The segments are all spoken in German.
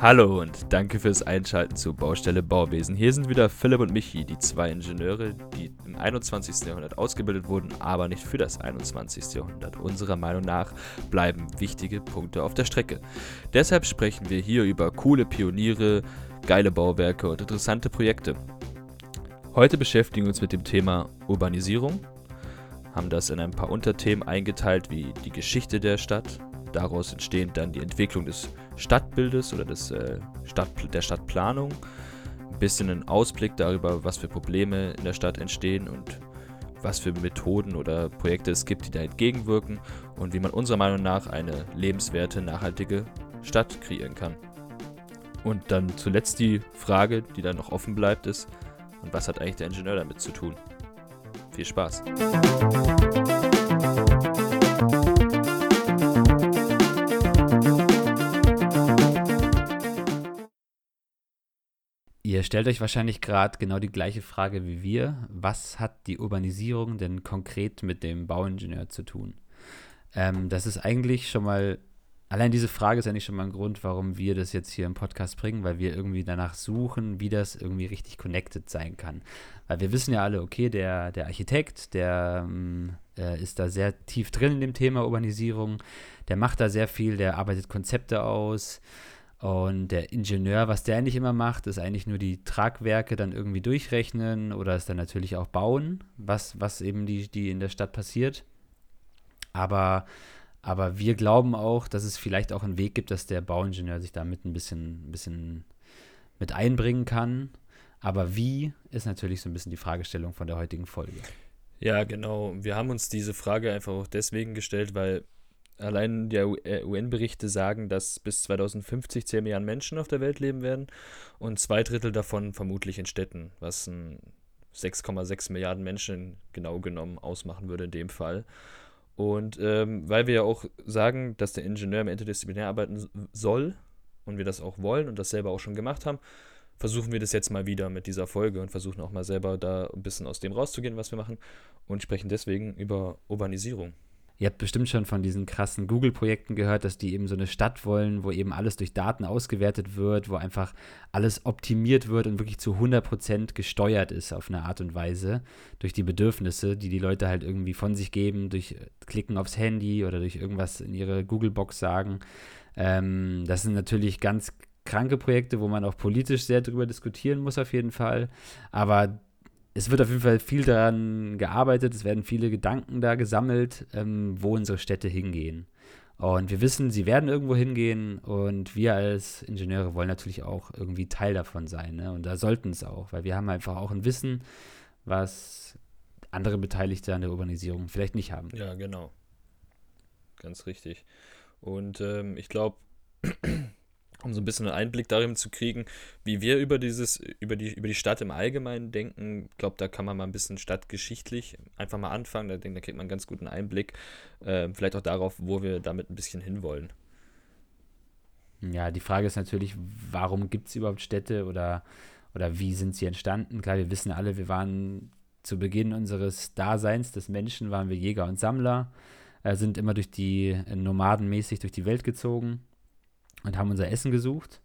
Hallo und danke fürs Einschalten zu Baustelle Bauwesen. Hier sind wieder Philipp und Michi, die zwei Ingenieure, die im 21. Jahrhundert ausgebildet wurden, aber nicht für das 21. Jahrhundert. Unserer Meinung nach bleiben wichtige Punkte auf der Strecke. Deshalb sprechen wir hier über coole Pioniere, geile Bauwerke und interessante Projekte. Heute beschäftigen wir uns mit dem Thema Urbanisierung, haben das in ein paar Unterthemen eingeteilt wie die Geschichte der Stadt, Daraus entstehen dann die Entwicklung des Stadtbildes oder des, äh, Stadt, der Stadtplanung. Ein bisschen ein Ausblick darüber, was für Probleme in der Stadt entstehen und was für Methoden oder Projekte es gibt, die da entgegenwirken und wie man unserer Meinung nach eine lebenswerte, nachhaltige Stadt kreieren kann. Und dann zuletzt die Frage, die dann noch offen bleibt, ist, und was hat eigentlich der Ingenieur damit zu tun? Viel Spaß! Ihr stellt euch wahrscheinlich gerade genau die gleiche Frage wie wir. Was hat die Urbanisierung denn konkret mit dem Bauingenieur zu tun? Ähm, das ist eigentlich schon mal, allein diese Frage ist eigentlich schon mal ein Grund, warum wir das jetzt hier im Podcast bringen, weil wir irgendwie danach suchen, wie das irgendwie richtig connected sein kann. Weil wir wissen ja alle, okay, der, der Architekt, der ähm, äh, ist da sehr tief drin in dem Thema Urbanisierung, der macht da sehr viel, der arbeitet Konzepte aus. Und der Ingenieur, was der eigentlich immer macht, ist eigentlich nur die Tragwerke dann irgendwie durchrechnen oder es dann natürlich auch bauen, was, was eben die, die in der Stadt passiert. Aber, aber wir glauben auch, dass es vielleicht auch einen Weg gibt, dass der Bauingenieur sich damit ein bisschen, ein bisschen mit einbringen kann. Aber wie ist natürlich so ein bisschen die Fragestellung von der heutigen Folge. Ja, genau. Wir haben uns diese Frage einfach auch deswegen gestellt, weil Allein die UN-Berichte äh, sagen, dass bis 2050 10 Milliarden Menschen auf der Welt leben werden und zwei Drittel davon vermutlich in Städten, was 6,6 Milliarden Menschen genau genommen ausmachen würde in dem Fall. Und ähm, weil wir ja auch sagen, dass der Ingenieur im interdisziplinär arbeiten soll und wir das auch wollen und das selber auch schon gemacht haben, versuchen wir das jetzt mal wieder mit dieser Folge und versuchen auch mal selber da ein bisschen aus dem rauszugehen, was wir machen und sprechen deswegen über Urbanisierung. Ihr habt bestimmt schon von diesen krassen Google-Projekten gehört, dass die eben so eine Stadt wollen, wo eben alles durch Daten ausgewertet wird, wo einfach alles optimiert wird und wirklich zu 100% gesteuert ist auf eine Art und Weise durch die Bedürfnisse, die die Leute halt irgendwie von sich geben, durch Klicken aufs Handy oder durch irgendwas in ihre Google-Box sagen. Ähm, das sind natürlich ganz kranke Projekte, wo man auch politisch sehr drüber diskutieren muss auf jeden Fall. Aber es wird auf jeden Fall viel daran gearbeitet, es werden viele Gedanken da gesammelt, ähm, wo unsere Städte hingehen. Und wir wissen, sie werden irgendwo hingehen und wir als Ingenieure wollen natürlich auch irgendwie Teil davon sein. Ne? Und da sollten es auch, weil wir haben einfach auch ein Wissen, was andere Beteiligte an der Urbanisierung vielleicht nicht haben. Ja, genau. Ganz richtig. Und ähm, ich glaube, um so ein bisschen einen Einblick darin zu kriegen, wie wir über dieses, über die, über die Stadt im Allgemeinen denken. Ich glaube, da kann man mal ein bisschen stadtgeschichtlich einfach mal anfangen. Da, denke, da kriegt man einen ganz guten Einblick. Äh, vielleicht auch darauf, wo wir damit ein bisschen hinwollen. Ja, die Frage ist natürlich, warum gibt es überhaupt Städte oder, oder wie sind sie entstanden? Klar, wir wissen alle, wir waren zu Beginn unseres Daseins des Menschen, waren wir Jäger und Sammler, äh, sind immer durch die äh, Nomadenmäßig durch die Welt gezogen und haben unser Essen gesucht.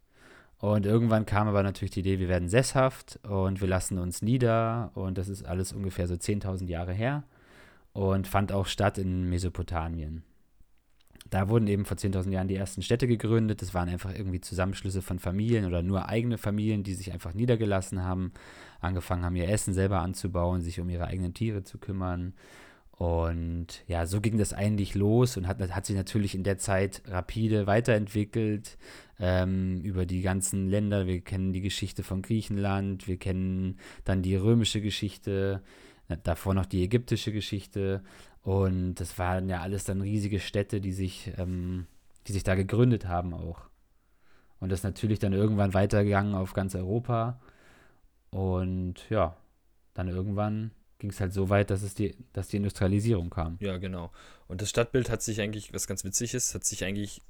Und irgendwann kam aber natürlich die Idee, wir werden sesshaft und wir lassen uns nieder. Und das ist alles ungefähr so 10.000 Jahre her und fand auch statt in Mesopotamien. Da wurden eben vor 10.000 Jahren die ersten Städte gegründet. Das waren einfach irgendwie Zusammenschlüsse von Familien oder nur eigene Familien, die sich einfach niedergelassen haben, angefangen haben, ihr Essen selber anzubauen, sich um ihre eigenen Tiere zu kümmern und ja, so ging das eigentlich los und hat, hat sich natürlich in der Zeit rapide weiterentwickelt ähm, über die ganzen Länder. Wir kennen die Geschichte von Griechenland, wir kennen dann die römische Geschichte, davor noch die ägyptische Geschichte. Und das waren ja alles dann riesige Städte, die sich, ähm, die sich da gegründet haben auch. Und das natürlich dann irgendwann weitergegangen auf ganz Europa. Und ja, dann irgendwann ging es halt so weit, dass es die, dass die Industrialisierung kam. Ja, genau. Und das Stadtbild hat sich eigentlich, was ganz witzig ist, hat sich eigentlich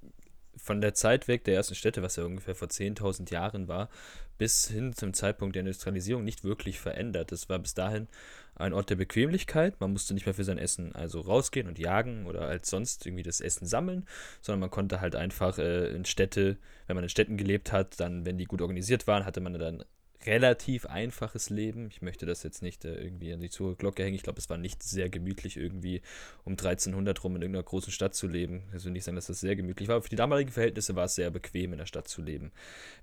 von der Zeit weg der ersten Städte, was ja ungefähr vor 10.000 Jahren war, bis hin zum Zeitpunkt der Industrialisierung nicht wirklich verändert. Es war bis dahin ein Ort der Bequemlichkeit. Man musste nicht mehr für sein Essen also rausgehen und jagen oder als sonst irgendwie das Essen sammeln, sondern man konnte halt einfach äh, in Städte, wenn man in Städten gelebt hat, dann, wenn die gut organisiert waren, hatte man dann relativ einfaches Leben. Ich möchte das jetzt nicht äh, irgendwie an die Glocke hängen. Ich glaube, es war nicht sehr gemütlich, irgendwie um 1300 rum in irgendeiner großen Stadt zu leben. Ich will nicht sagen, dass das sehr gemütlich war, aber für die damaligen Verhältnisse war es sehr bequem, in der Stadt zu leben,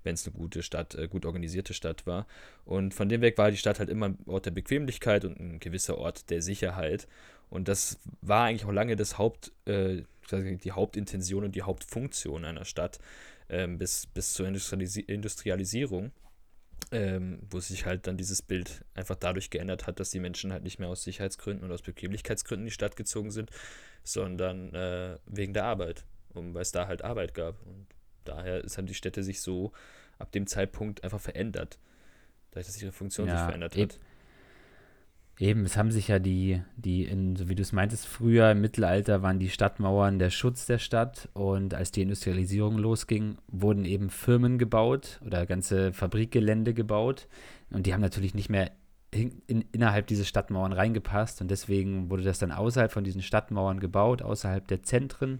wenn es eine gute Stadt, äh, gut organisierte Stadt war. Und von dem weg war die Stadt halt immer ein Ort der Bequemlichkeit und ein gewisser Ort der Sicherheit. Und das war eigentlich auch lange das Haupt, äh, die Hauptintention und die Hauptfunktion einer Stadt ähm, bis, bis zur Industrialis Industrialisierung ähm, wo sich halt dann dieses Bild einfach dadurch geändert hat, dass die Menschen halt nicht mehr aus Sicherheitsgründen und aus Bequemlichkeitsgründen in die Stadt gezogen sind, sondern äh, wegen der Arbeit, um, weil es da halt Arbeit gab. Und daher ist halt die Städte sich so ab dem Zeitpunkt einfach verändert, dadurch, dass ihre Funktion ja, sich verändert hat. Eben, es haben sich ja die, die in, so wie du es meintest, früher im Mittelalter waren die Stadtmauern der Schutz der Stadt. Und als die Industrialisierung losging, wurden eben Firmen gebaut oder ganze Fabrikgelände gebaut. Und die haben natürlich nicht mehr in, in, innerhalb dieser Stadtmauern reingepasst. Und deswegen wurde das dann außerhalb von diesen Stadtmauern gebaut, außerhalb der Zentren,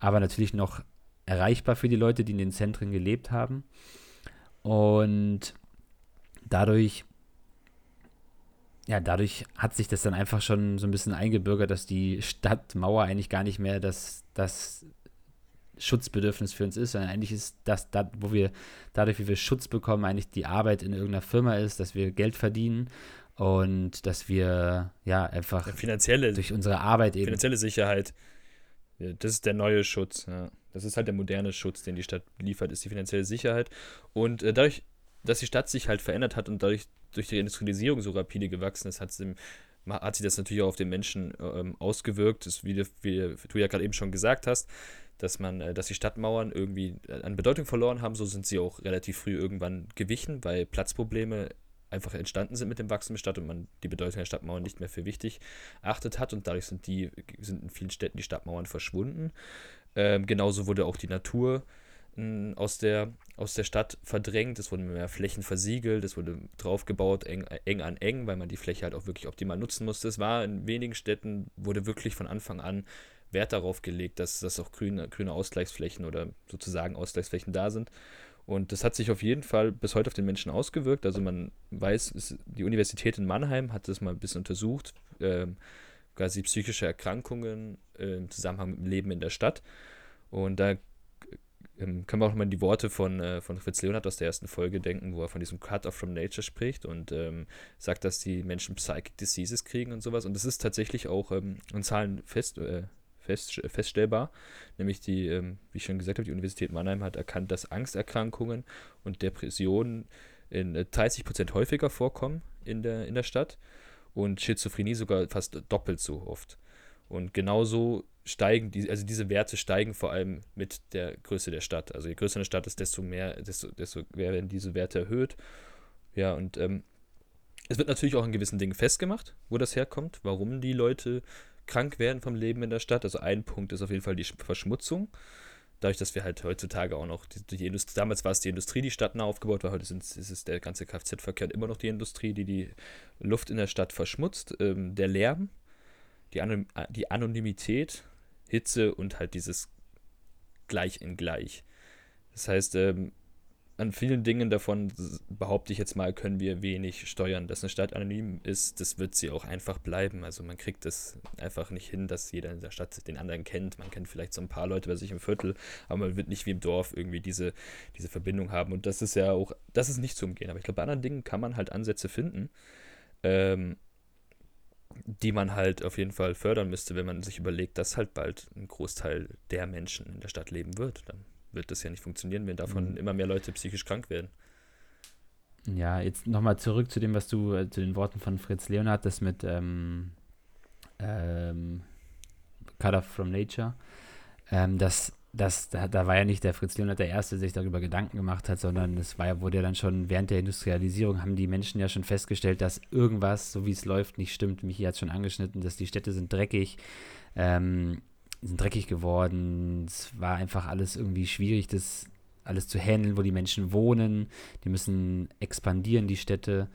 aber natürlich noch erreichbar für die Leute, die in den Zentren gelebt haben. Und dadurch ja, dadurch hat sich das dann einfach schon so ein bisschen eingebürgert, dass die Stadtmauer eigentlich gar nicht mehr das, das Schutzbedürfnis für uns ist, sondern eigentlich ist das, das, wo wir dadurch, wie wir Schutz bekommen, eigentlich die Arbeit in irgendeiner Firma ist, dass wir Geld verdienen und dass wir ja einfach ja, finanzielle, durch unsere Arbeit eben. Finanzielle Sicherheit. Das ist der neue Schutz. Ja. Das ist halt der moderne Schutz, den die Stadt liefert, ist die finanzielle Sicherheit. Und äh, dadurch, dass die Stadt sich halt verändert hat und dadurch durch die Industrialisierung so rapide gewachsen ist, hat, hat sich das natürlich auch auf den Menschen ähm, ausgewirkt. Das, wie, du, wie du ja gerade eben schon gesagt hast, dass man, äh, dass die Stadtmauern irgendwie äh, an Bedeutung verloren haben, so sind sie auch relativ früh irgendwann gewichen, weil Platzprobleme einfach entstanden sind mit dem Wachstum der Stadt und man die Bedeutung der Stadtmauern nicht mehr für wichtig erachtet hat und dadurch sind die sind in vielen Städten die Stadtmauern verschwunden. Ähm, genauso wurde auch die Natur aus der, aus der Stadt verdrängt. Es wurden mehr Flächen versiegelt, es wurde draufgebaut, eng, eng an eng, weil man die Fläche halt auch wirklich optimal nutzen musste. Es war in wenigen Städten, wurde wirklich von Anfang an Wert darauf gelegt, dass, dass auch grüne, grüne Ausgleichsflächen oder sozusagen Ausgleichsflächen da sind. Und das hat sich auf jeden Fall bis heute auf den Menschen ausgewirkt. Also man weiß, es, die Universität in Mannheim hat das mal ein bisschen untersucht, ähm, quasi psychische Erkrankungen äh, im Zusammenhang mit dem Leben in der Stadt. Und da ähm, können wir auch mal die Worte von, äh, von Fritz Leonard aus der ersten Folge denken, wo er von diesem Cut-off from Nature spricht und ähm, sagt, dass die Menschen Psychic Diseases kriegen und sowas. Und das ist tatsächlich auch ähm, in Zahlen fest, äh, fest, feststellbar. Nämlich die, ähm, wie ich schon gesagt habe, die Universität Mannheim hat erkannt, dass Angsterkrankungen und Depressionen in äh, 30 Prozent häufiger vorkommen in der, in der Stadt und Schizophrenie sogar fast doppelt so oft. Und genauso steigen, die, also diese Werte steigen vor allem mit der Größe der Stadt. Also je größer eine Stadt ist, desto mehr, desto, desto werden diese Werte erhöht. Ja, und ähm, es wird natürlich auch in gewissen Dingen festgemacht, wo das herkommt, warum die Leute krank werden vom Leben in der Stadt. Also ein Punkt ist auf jeden Fall die Verschmutzung. Dadurch, dass wir halt heutzutage auch noch, die, die Industrie, damals war es die Industrie, die Stadt nah aufgebaut war, heute sind, ist es der ganze Kfz-Verkehr immer noch die Industrie, die die Luft in der Stadt verschmutzt. Ähm, der Lärm, die, Anon die Anonymität, Hitze und halt dieses gleich in gleich. Das heißt, ähm, an vielen Dingen davon behaupte ich jetzt mal, können wir wenig steuern. Dass eine Stadt anonym ist, das wird sie auch einfach bleiben. Also man kriegt es einfach nicht hin, dass jeder in der Stadt den anderen kennt. Man kennt vielleicht so ein paar Leute bei sich im Viertel, aber man wird nicht wie im Dorf irgendwie diese, diese Verbindung haben. Und das ist ja auch, das ist nicht zu umgehen. Aber ich glaube, bei anderen Dingen kann man halt Ansätze finden. Ähm, die man halt auf jeden Fall fördern müsste, wenn man sich überlegt, dass halt bald ein Großteil der Menschen in der Stadt leben wird. Dann wird das ja nicht funktionieren, wenn davon mhm. immer mehr Leute psychisch krank werden. Ja, jetzt nochmal zurück zu dem, was du, äh, zu den Worten von Fritz Leonhard, das mit ähm, ähm, Cut Off from Nature. Ähm, das das, da, da, war ja nicht der Fritz Leonard der Erste, der sich darüber Gedanken gemacht hat, sondern es war wurde ja dann schon während der Industrialisierung, haben die Menschen ja schon festgestellt, dass irgendwas, so wie es läuft, nicht stimmt. Michi hat es schon angeschnitten, dass die Städte sind dreckig. Ähm, sind dreckig geworden. Es war einfach alles irgendwie schwierig, das alles zu handeln, wo die Menschen wohnen. Die müssen expandieren, die Städte.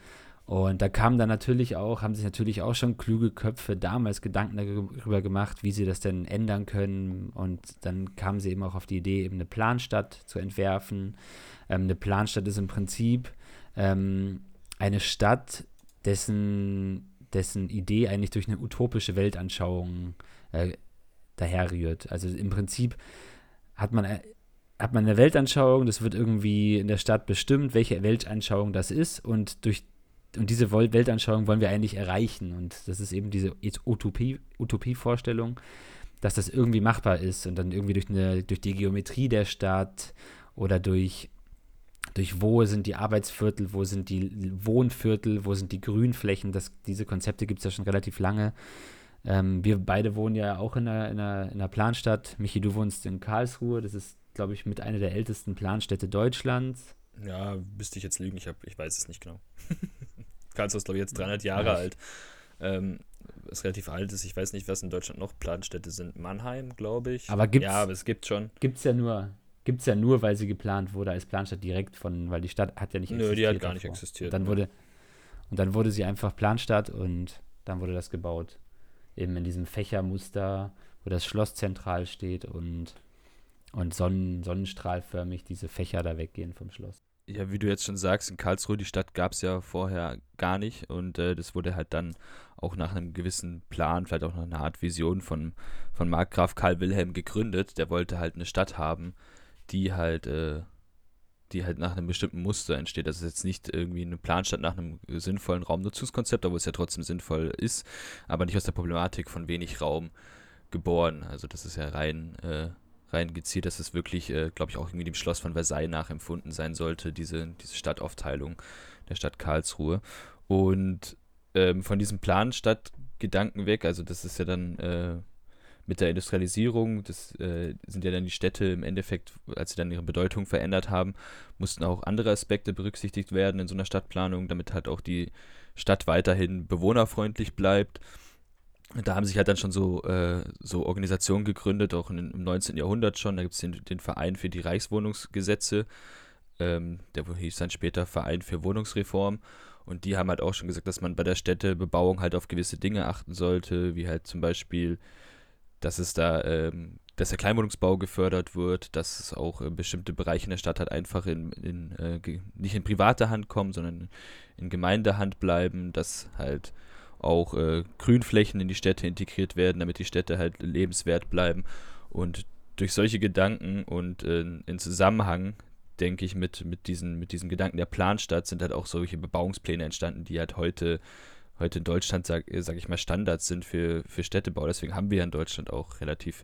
Und da kamen dann natürlich auch, haben sich natürlich auch schon kluge Köpfe damals Gedanken darüber gemacht, wie sie das denn ändern können. Und dann kamen sie eben auch auf die Idee, eben eine Planstadt zu entwerfen. Ähm, eine Planstadt ist im Prinzip ähm, eine Stadt, dessen, dessen Idee eigentlich durch eine utopische Weltanschauung äh, daherrührt. Also im Prinzip hat man äh, hat man eine Weltanschauung, das wird irgendwie in der Stadt bestimmt, welche Weltanschauung das ist und durch und diese Weltanschauung wollen wir eigentlich erreichen. Und das ist eben diese Utopie, Utopie-Vorstellung, dass das irgendwie machbar ist und dann irgendwie durch, eine, durch die Geometrie der Stadt oder durch, durch wo sind die Arbeitsviertel, wo sind die Wohnviertel, wo sind die Grünflächen. Das, diese Konzepte gibt es ja schon relativ lange. Ähm, wir beide wohnen ja auch in einer, in, einer, in einer Planstadt. Michi, du wohnst in Karlsruhe. Das ist, glaube ich, mit einer der ältesten Planstädte Deutschlands. Ja, müsste ich jetzt lügen, ich, hab, ich weiß es nicht genau. Karlsruhe ist, glaube ich, jetzt 300 Jahre ja, alt. Ähm, ist relativ alt ist. Ich weiß nicht, was in Deutschland noch Planstädte sind. Mannheim, glaube ich. Aber gibt's, ja, aber es gibt schon. Gibt es ja nur. Gibt es ja nur, weil sie geplant wurde als Planstadt direkt von, weil die Stadt hat ja nicht existiert. Nö, die hat gar nicht existiert. Und dann, wurde, und dann wurde sie einfach Planstadt und dann wurde das gebaut. Eben in diesem Fächermuster, wo das Schloss zentral steht und, und sonnen, sonnenstrahlförmig diese Fächer da weggehen vom Schloss ja, wie du jetzt schon sagst, in Karlsruhe, die Stadt gab es ja vorher gar nicht und äh, das wurde halt dann auch nach einem gewissen Plan, vielleicht auch nach einer Art Vision von, von Markgraf Karl Wilhelm gegründet. Der wollte halt eine Stadt haben, die halt, äh, die halt nach einem bestimmten Muster entsteht. Das ist jetzt nicht irgendwie eine Planstadt nach einem sinnvollen Raumnutzungskonzept, obwohl es ja trotzdem sinnvoll ist, aber nicht aus der Problematik von wenig Raum geboren. Also das ist ja rein äh, reingezielt, dass es wirklich, äh, glaube ich, auch irgendwie dem Schloss von Versailles nachempfunden sein sollte, diese, diese Stadtaufteilung der Stadt Karlsruhe. Und ähm, von diesem Planstadtgedanken weg, also das ist ja dann äh, mit der Industrialisierung, das äh, sind ja dann die Städte im Endeffekt, als sie dann ihre Bedeutung verändert haben, mussten auch andere Aspekte berücksichtigt werden in so einer Stadtplanung, damit halt auch die Stadt weiterhin bewohnerfreundlich bleibt da haben sich halt dann schon so, äh, so Organisationen gegründet, auch in, im 19. Jahrhundert schon. Da gibt es den, den, Verein für die Reichswohnungsgesetze, ähm, der hieß dann später Verein für Wohnungsreform. Und die haben halt auch schon gesagt, dass man bei der Städtebebauung halt auf gewisse Dinge achten sollte, wie halt zum Beispiel, dass es da, ähm, dass der Kleinwohnungsbau gefördert wird, dass es auch äh, bestimmte Bereiche in der Stadt halt einfach in, in äh, nicht in private Hand kommen, sondern in Gemeindehand bleiben, dass halt auch äh, Grünflächen in die Städte integriert werden, damit die Städte halt lebenswert bleiben. Und durch solche Gedanken und äh, in Zusammenhang, denke ich, mit, mit, diesen, mit diesen Gedanken der Planstadt sind halt auch solche Bebauungspläne entstanden, die halt heute, heute in Deutschland, sag, sag ich mal, Standards sind für, für Städtebau. Deswegen haben wir in Deutschland auch relativ,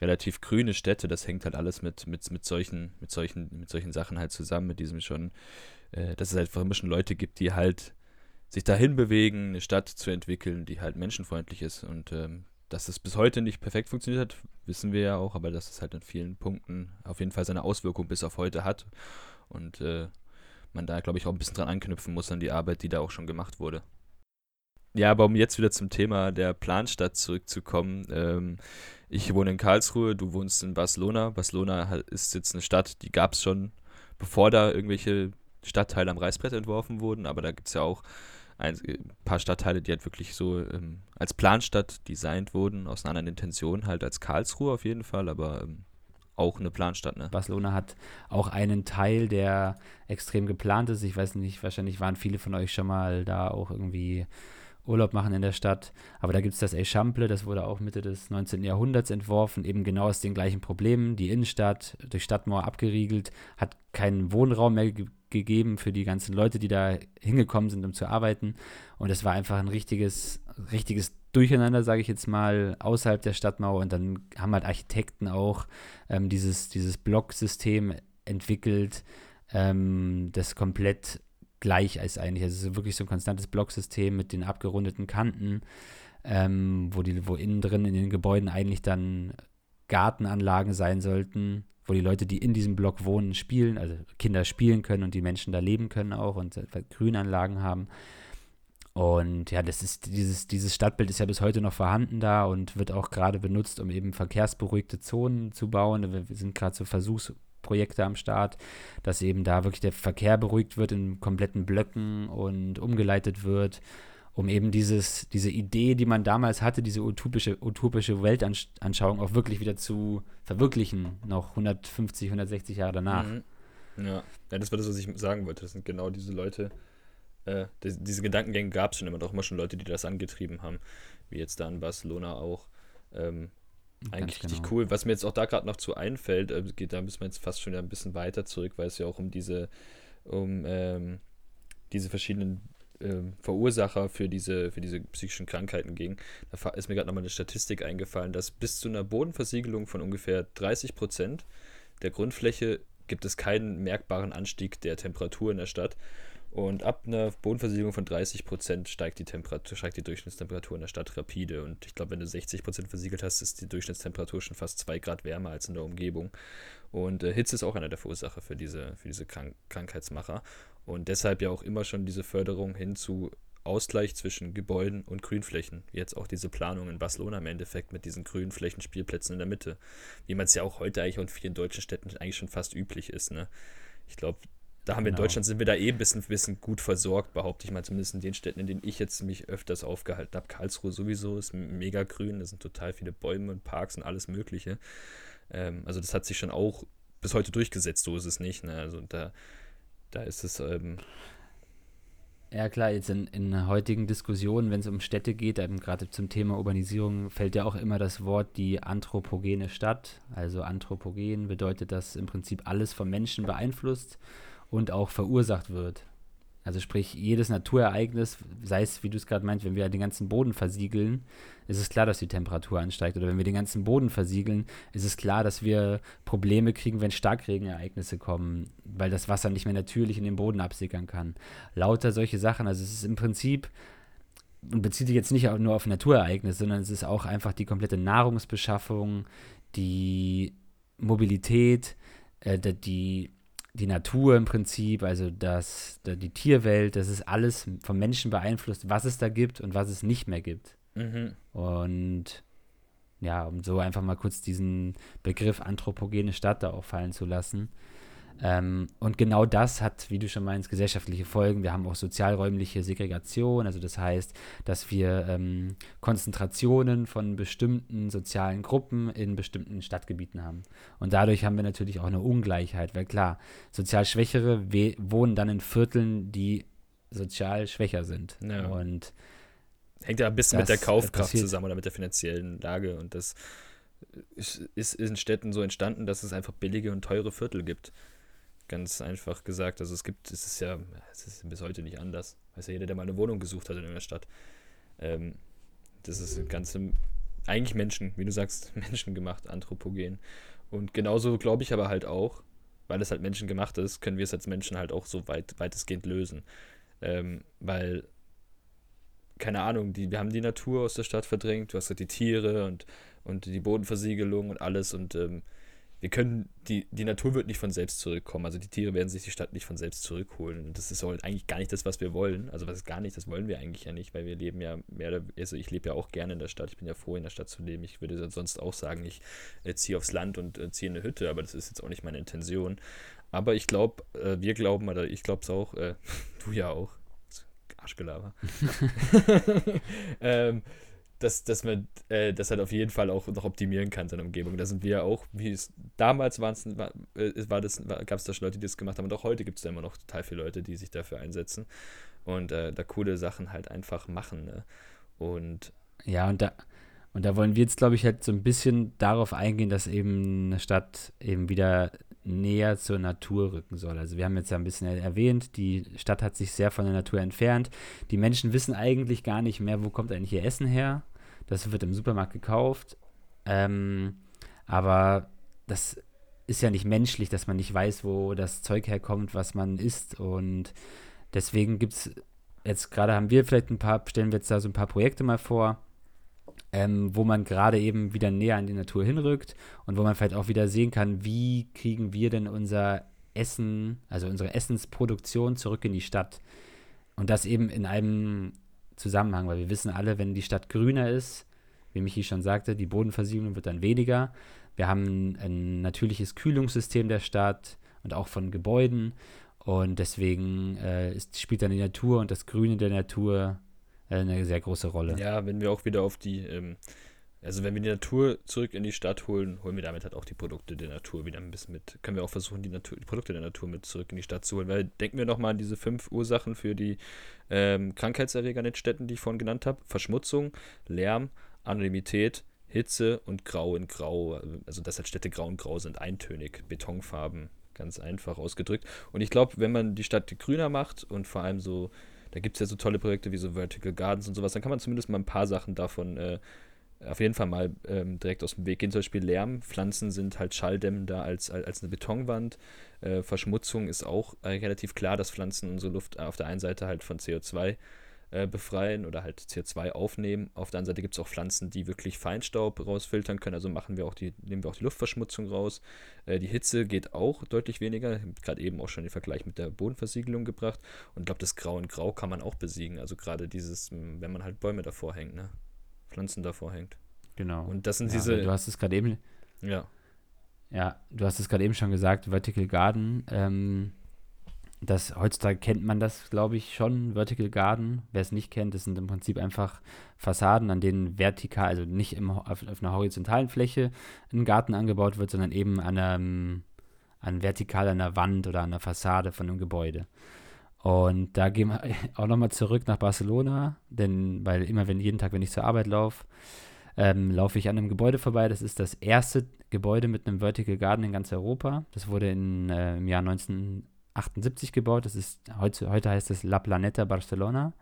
relativ grüne Städte. Das hängt halt alles mit, mit, mit, solchen, mit, solchen, mit solchen Sachen halt zusammen, mit diesem schon, äh, dass es halt schon Leute gibt, die halt sich dahin bewegen, eine Stadt zu entwickeln, die halt menschenfreundlich ist. Und ähm, dass es bis heute nicht perfekt funktioniert hat, wissen wir ja auch, aber dass es halt in vielen Punkten auf jeden Fall seine Auswirkung bis auf heute hat. Und äh, man da, glaube ich, auch ein bisschen dran anknüpfen muss an die Arbeit, die da auch schon gemacht wurde. Ja, aber um jetzt wieder zum Thema der Planstadt zurückzukommen. Ähm, ich wohne in Karlsruhe, du wohnst in Barcelona. Barcelona ist jetzt eine Stadt, die gab es schon, bevor da irgendwelche Stadtteile am Reißbrett entworfen wurden, aber da gibt es ja auch ein paar Stadtteile, die halt wirklich so ähm, als Planstadt designt wurden, aus einer anderen Intention, halt als Karlsruhe auf jeden Fall, aber ähm, auch eine Planstadt. Ne? Barcelona hat auch einen Teil, der extrem geplant ist. Ich weiß nicht, wahrscheinlich waren viele von euch schon mal da auch irgendwie Urlaub machen in der Stadt. Aber da gibt es das Eixample, das wurde auch Mitte des 19. Jahrhunderts entworfen, eben genau aus den gleichen Problemen. Die Innenstadt durch Stadtmauer abgeriegelt, hat keinen Wohnraum mehr ge gegeben für die ganzen Leute, die da hingekommen sind, um zu arbeiten. Und es war einfach ein richtiges, richtiges Durcheinander, sage ich jetzt mal, außerhalb der Stadtmauer. Und dann haben halt Architekten auch ähm, dieses, dieses Blocksystem entwickelt, ähm, das komplett gleich ist eigentlich. Also wirklich so ein konstantes Blocksystem mit den abgerundeten Kanten, ähm, wo, die, wo innen drin in den Gebäuden eigentlich dann Gartenanlagen sein sollten, wo die Leute, die in diesem Block wohnen, spielen, also Kinder spielen können und die Menschen da leben können auch und Grünanlagen haben. Und ja, das ist dieses, dieses Stadtbild ist ja bis heute noch vorhanden da und wird auch gerade benutzt, um eben verkehrsberuhigte Zonen zu bauen. Wir sind gerade so Versuchsprojekte am Start, dass eben da wirklich der Verkehr beruhigt wird in kompletten Blöcken und umgeleitet wird, um eben dieses, diese Idee, die man damals hatte, diese utopische, utopische Weltanschauung auch wirklich wieder zu verwirklichen, noch 150, 160 Jahre danach. Mhm. Ja. ja, das war das, was ich sagen wollte. Das sind genau diese Leute, äh, die, diese Gedankengänge gab es schon immer, doch immer schon Leute, die das angetrieben haben, wie jetzt da in Barcelona auch. Ähm, eigentlich richtig genau. cool. Was mir jetzt auch da gerade noch zu einfällt, äh, geht, da müssen wir jetzt fast schon wieder ein bisschen weiter zurück, weil es ja auch um diese, um ähm, diese verschiedenen ähm, Verursacher für diese, für diese psychischen Krankheiten ging. Da ist mir gerade nochmal eine Statistik eingefallen, dass bis zu einer Bodenversiegelung von ungefähr 30 Prozent der Grundfläche gibt es keinen merkbaren Anstieg der Temperatur in der Stadt. Und ab einer Bodenversiegelung von 30 Prozent steigt die Temperatur, steigt die Durchschnittstemperatur in der Stadt rapide. Und ich glaube, wenn du 60 Prozent versiegelt hast, ist die Durchschnittstemperatur schon fast zwei Grad wärmer als in der Umgebung. Und äh, Hitze ist auch einer der Verursacher für diese, für diese Krank Krankheitsmacher. Und deshalb ja auch immer schon diese Förderung hin zu Ausgleich zwischen Gebäuden und Grünflächen. Jetzt auch diese Planung in Barcelona im Endeffekt mit diesen Grünflächen, Spielplätzen in der Mitte. Wie man es ja auch heute eigentlich in vielen deutschen Städten eigentlich schon fast üblich ist. Ne? Ich glaube, da haben wir in genau. Deutschland sind wir da eh ein bisschen, bisschen gut versorgt, behaupte ich mal, zumindest in den Städten, in denen ich jetzt mich öfters aufgehalten habe. Karlsruhe sowieso ist mega grün, da sind total viele Bäume und Parks und alles Mögliche. Ähm, also das hat sich schon auch bis heute durchgesetzt, so ist es nicht. Ne? Also da, da ist es. Ähm, ja klar, jetzt in, in heutigen Diskussionen, wenn es um Städte geht, gerade zum Thema Urbanisierung, fällt ja auch immer das Wort die anthropogene Stadt. Also anthropogen bedeutet, dass im Prinzip alles vom Menschen beeinflusst und auch verursacht wird. Also sprich, jedes Naturereignis, sei es, wie du es gerade meinst, wenn wir den ganzen Boden versiegeln, ist es klar, dass die Temperatur ansteigt. Oder wenn wir den ganzen Boden versiegeln, ist es klar, dass wir Probleme kriegen, wenn Starkregenereignisse kommen, weil das Wasser nicht mehr natürlich in den Boden absickern kann. Lauter solche Sachen. Also es ist im Prinzip, und bezieht sich jetzt nicht nur auf Naturereignisse, sondern es ist auch einfach die komplette Nahrungsbeschaffung, die Mobilität, äh, die die Natur im Prinzip, also das, die Tierwelt, das ist alles vom Menschen beeinflusst, was es da gibt und was es nicht mehr gibt. Mhm. Und ja, um so einfach mal kurz diesen Begriff anthropogene Stadt da auch fallen zu lassen. Ähm, und genau das hat, wie du schon meinst, gesellschaftliche Folgen. Wir haben auch sozialräumliche Segregation, also das heißt, dass wir ähm, Konzentrationen von bestimmten sozialen Gruppen in bestimmten Stadtgebieten haben. Und dadurch haben wir natürlich auch eine Ungleichheit, weil klar, sozial Schwächere wohnen dann in Vierteln, die sozial schwächer sind. Ja. Und hängt ja ein bisschen mit der Kaufkraft zusammen oder mit der finanziellen Lage. Und das ist in Städten so entstanden, dass es einfach billige und teure Viertel gibt. Ganz einfach gesagt. Also es gibt, es ist ja, es ist bis heute nicht anders. Weiß ja jeder, der mal eine Wohnung gesucht hat in einer Stadt. Ähm, das ist ein ganze, eigentlich Menschen, wie du sagst, Menschen gemacht, anthropogen. Und genauso glaube ich aber halt auch, weil es halt Menschen gemacht ist, können wir es als Menschen halt auch so weit, weitestgehend lösen. Ähm, weil, keine Ahnung, die, wir haben die Natur aus der Stadt verdrängt, du hast halt die Tiere und, und die Bodenversiegelung und alles und ähm, wir können, die, die Natur wird nicht von selbst zurückkommen. Also die Tiere werden sich die Stadt nicht von selbst zurückholen. Und das ist halt eigentlich gar nicht das, was wir wollen. Also was ist gar nicht, das wollen wir eigentlich ja nicht, weil wir leben ja mehr oder also ich lebe ja auch gerne in der Stadt. Ich bin ja froh, in der Stadt zu leben. Ich würde sonst auch sagen, ich äh, ziehe aufs Land und äh, ziehe in eine Hütte, aber das ist jetzt auch nicht meine Intention. Aber ich glaube, äh, wir glauben, oder ich glaube es auch, äh, du ja auch. Arschgelaber. ähm, dass, dass man äh, das halt auf jeden Fall auch noch optimieren kann, seine Umgebung. Da sind wir auch, wie es damals war, äh, war das, gab es da schon Leute, die das gemacht haben und auch heute gibt es da immer noch total viele Leute, die sich dafür einsetzen und äh, da coole Sachen halt einfach machen. Ne? Und ja, und da, und da wollen wir jetzt, glaube ich, halt so ein bisschen darauf eingehen, dass eben eine Stadt eben wieder näher zur Natur rücken soll. Also wir haben jetzt ja ein bisschen erwähnt, die Stadt hat sich sehr von der Natur entfernt. Die Menschen wissen eigentlich gar nicht mehr, wo kommt eigentlich ihr Essen her. Das wird im Supermarkt gekauft. Ähm, aber das ist ja nicht menschlich, dass man nicht weiß, wo das Zeug herkommt, was man isst. Und deswegen gibt es jetzt gerade haben wir vielleicht ein paar, stellen wir jetzt da so ein paar Projekte mal vor, ähm, wo man gerade eben wieder näher an die Natur hinrückt und wo man vielleicht auch wieder sehen kann, wie kriegen wir denn unser Essen, also unsere Essensproduktion zurück in die Stadt. Und das eben in einem Zusammenhang, weil wir wissen alle, wenn die Stadt grüner ist, wie Michi schon sagte, die Bodenversiegelung wird dann weniger. Wir haben ein natürliches Kühlungssystem der Stadt und auch von Gebäuden. Und deswegen äh, ist, spielt dann die Natur und das Grüne der Natur eine sehr große Rolle. Ja, wenn wir auch wieder auf die, ähm, also wenn wir die Natur zurück in die Stadt holen, holen wir damit halt auch die Produkte der Natur wieder ein bisschen mit. Können wir auch versuchen, die, Natur, die Produkte der Natur mit zurück in die Stadt zu holen. Weil denken wir nochmal an diese fünf Ursachen für die ähm, Krankheitserreger in den Städten, die ich vorhin genannt habe. Verschmutzung, Lärm, Anonymität, Hitze und Grau in Grau. Also dass halt Städte grau und grau sind, eintönig, Betonfarben, ganz einfach ausgedrückt. Und ich glaube, wenn man die Stadt grüner macht und vor allem so, da gibt es ja so tolle Projekte wie so Vertical Gardens und sowas, dann kann man zumindest mal ein paar Sachen davon äh, auf jeden Fall mal ähm, direkt aus dem Weg gehen. Zum Beispiel Lärm. Pflanzen sind halt schalldämmender als, als eine Betonwand. Äh, Verschmutzung ist auch äh, relativ klar, dass Pflanzen unsere Luft auf der einen Seite halt von CO2 äh, befreien oder halt CO2 aufnehmen. Auf der anderen Seite gibt es auch Pflanzen, die wirklich Feinstaub rausfiltern können. Also machen wir auch die, nehmen wir auch die Luftverschmutzung raus. Äh, die Hitze geht auch deutlich weniger. Gerade eben auch schon den Vergleich mit der Bodenversiegelung gebracht. Und ich glaube, das Grau in Grau kann man auch besiegen. Also gerade dieses, wenn man halt Bäume davor hängt, ne? Pflanzen davor hängt. Genau. Und das sind ja, diese. Du hast es gerade eben. Ja. Ja, du hast es gerade eben schon gesagt, Vertical Garden. Ähm, das, heutzutage kennt man das, glaube ich, schon, Vertical Garden. Wer es nicht kennt, das sind im Prinzip einfach Fassaden, an denen vertikal, also nicht im, auf, auf einer horizontalen Fläche ein Garten angebaut wird, sondern eben an, einem, an vertikal an der Wand oder an der Fassade von einem Gebäude. Und da gehen wir auch nochmal zurück nach Barcelona, denn weil immer, wenn jeden Tag, wenn ich zur Arbeit laufe, ähm, laufe ich an einem Gebäude vorbei. Das ist das erste Gebäude mit einem Vertical Garden in ganz Europa. Das wurde in, äh, im Jahr 19 78 gebaut. Das ist heute, heute heißt es La Planeta Barcelona.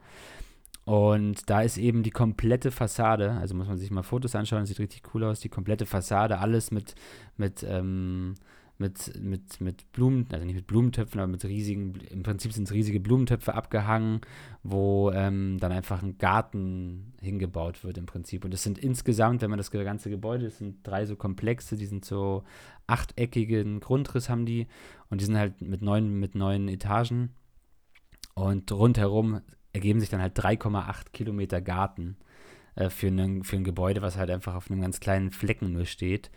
Und da ist eben die komplette Fassade, also muss man sich mal Fotos anschauen, das sieht richtig cool aus, die komplette Fassade, alles mit, mit ähm, mit, mit, mit Blumen, also nicht mit Blumentöpfen, aber mit riesigen, im Prinzip sind es riesige Blumentöpfe abgehangen, wo ähm, dann einfach ein Garten hingebaut wird im Prinzip. Und das sind insgesamt, wenn man das ganze Gebäude, das sind drei so Komplexe, die sind so achteckigen Grundriss haben die und die sind halt mit neun, mit neun Etagen. Und rundherum ergeben sich dann halt 3,8 Kilometer Garten äh, für, ein, für ein Gebäude, was halt einfach auf einem ganz kleinen Flecken nur steht.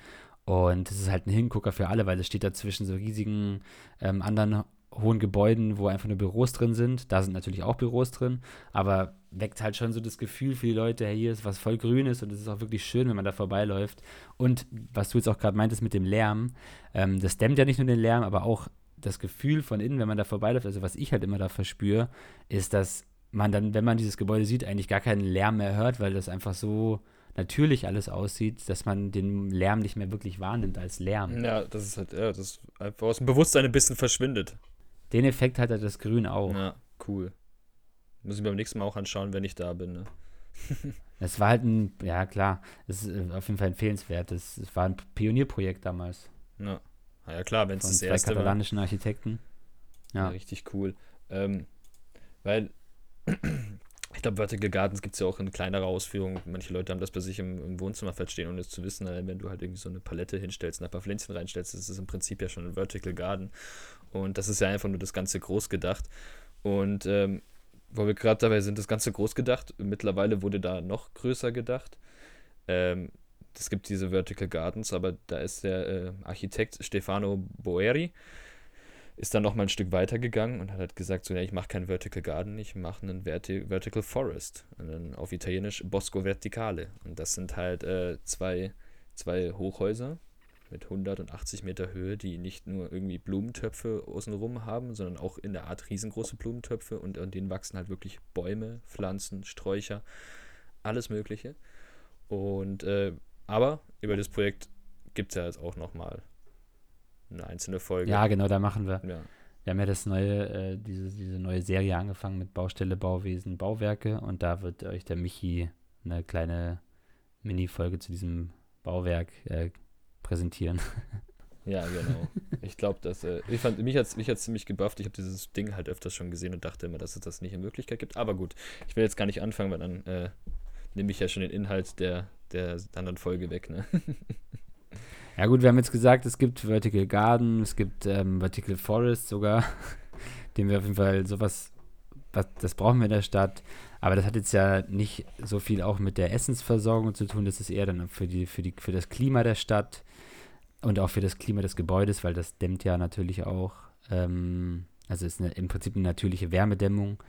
Und das ist halt ein Hingucker für alle, weil es steht da zwischen so riesigen ähm, anderen hohen Gebäuden, wo einfach nur Büros drin sind. Da sind natürlich auch Büros drin, aber weckt halt schon so das Gefühl für die Leute, hey, hier ist was voll Grünes und es ist auch wirklich schön, wenn man da vorbeiläuft. Und was du jetzt auch gerade meintest mit dem Lärm, ähm, das dämmt ja nicht nur den Lärm, aber auch das Gefühl von innen, wenn man da vorbeiläuft, also was ich halt immer da verspüre, ist, dass man dann, wenn man dieses Gebäude sieht, eigentlich gar keinen Lärm mehr hört, weil das einfach so natürlich alles aussieht, dass man den Lärm nicht mehr wirklich wahrnimmt als Lärm. Ja, das ist halt, ja, das einfach aus dem Bewusstsein ein bisschen verschwindet. Den Effekt hat halt das Grün auch. Ja, cool. Muss ich beim nächsten Mal auch anschauen, wenn ich da bin. Ne? das war halt ein, ja klar, das ist äh, auf jeden Fall empfehlenswert. Das, das war ein Pionierprojekt damals. Ja, Na ja klar, wenn es das zwei erste katalanischen Architekten. Ja. ja. richtig cool. Ähm, weil ich glaube, Vertical Gardens gibt es ja auch in kleinerer Ausführung. Manche Leute haben das bei sich im, im Wohnzimmer stehen, ohne es zu wissen. Wenn du halt irgendwie so eine Palette hinstellst, ein paar Pflänzchen reinstellst, ist im Prinzip ja schon ein Vertical Garden. Und das ist ja einfach nur das Ganze groß gedacht. Und ähm, wo wir gerade dabei sind, das Ganze groß gedacht. Mittlerweile wurde da noch größer gedacht. Ähm, es gibt diese Vertical Gardens, aber da ist der äh, Architekt Stefano Boeri ist dann noch mal ein Stück weiter gegangen und hat halt gesagt, so, ja, ich mache keinen Vertical Garden, ich mache einen Verti Vertical Forest, einen, auf Italienisch Bosco Verticale. Und das sind halt äh, zwei, zwei Hochhäuser mit 180 Meter Höhe, die nicht nur irgendwie Blumentöpfe außenrum haben, sondern auch in der Art riesengroße Blumentöpfe und an denen wachsen halt wirklich Bäume, Pflanzen, Sträucher, alles Mögliche. Und äh, aber über das Projekt gibt es ja jetzt auch noch mal eine einzelne Folge. Ja, genau, da machen wir. Ja. Wir haben ja das neue, äh, diese, diese neue Serie angefangen mit Baustelle, Bauwesen, Bauwerke und da wird euch der Michi eine kleine Mini-Folge zu diesem Bauwerk äh, präsentieren. Ja, genau. Ich glaube, dass äh, ich fand mich hat mich ziemlich gebufft. Ich habe dieses Ding halt öfters schon gesehen und dachte immer, dass es das nicht in Möglichkeit gibt. Aber gut, ich will jetzt gar nicht anfangen, weil dann äh, nehme ich ja schon den Inhalt der der anderen Folge weg. Ne? Ja gut, wir haben jetzt gesagt, es gibt Vertical Garden, es gibt ähm, Vertical Forest sogar, den wir auf jeden Fall sowas, was, das brauchen wir in der Stadt. Aber das hat jetzt ja nicht so viel auch mit der Essensversorgung zu tun. Das ist eher dann für, die, für, die, für das Klima der Stadt und auch für das Klima des Gebäudes, weil das dämmt ja natürlich auch. Ähm, also ist eine, im Prinzip eine natürliche Wärmedämmung.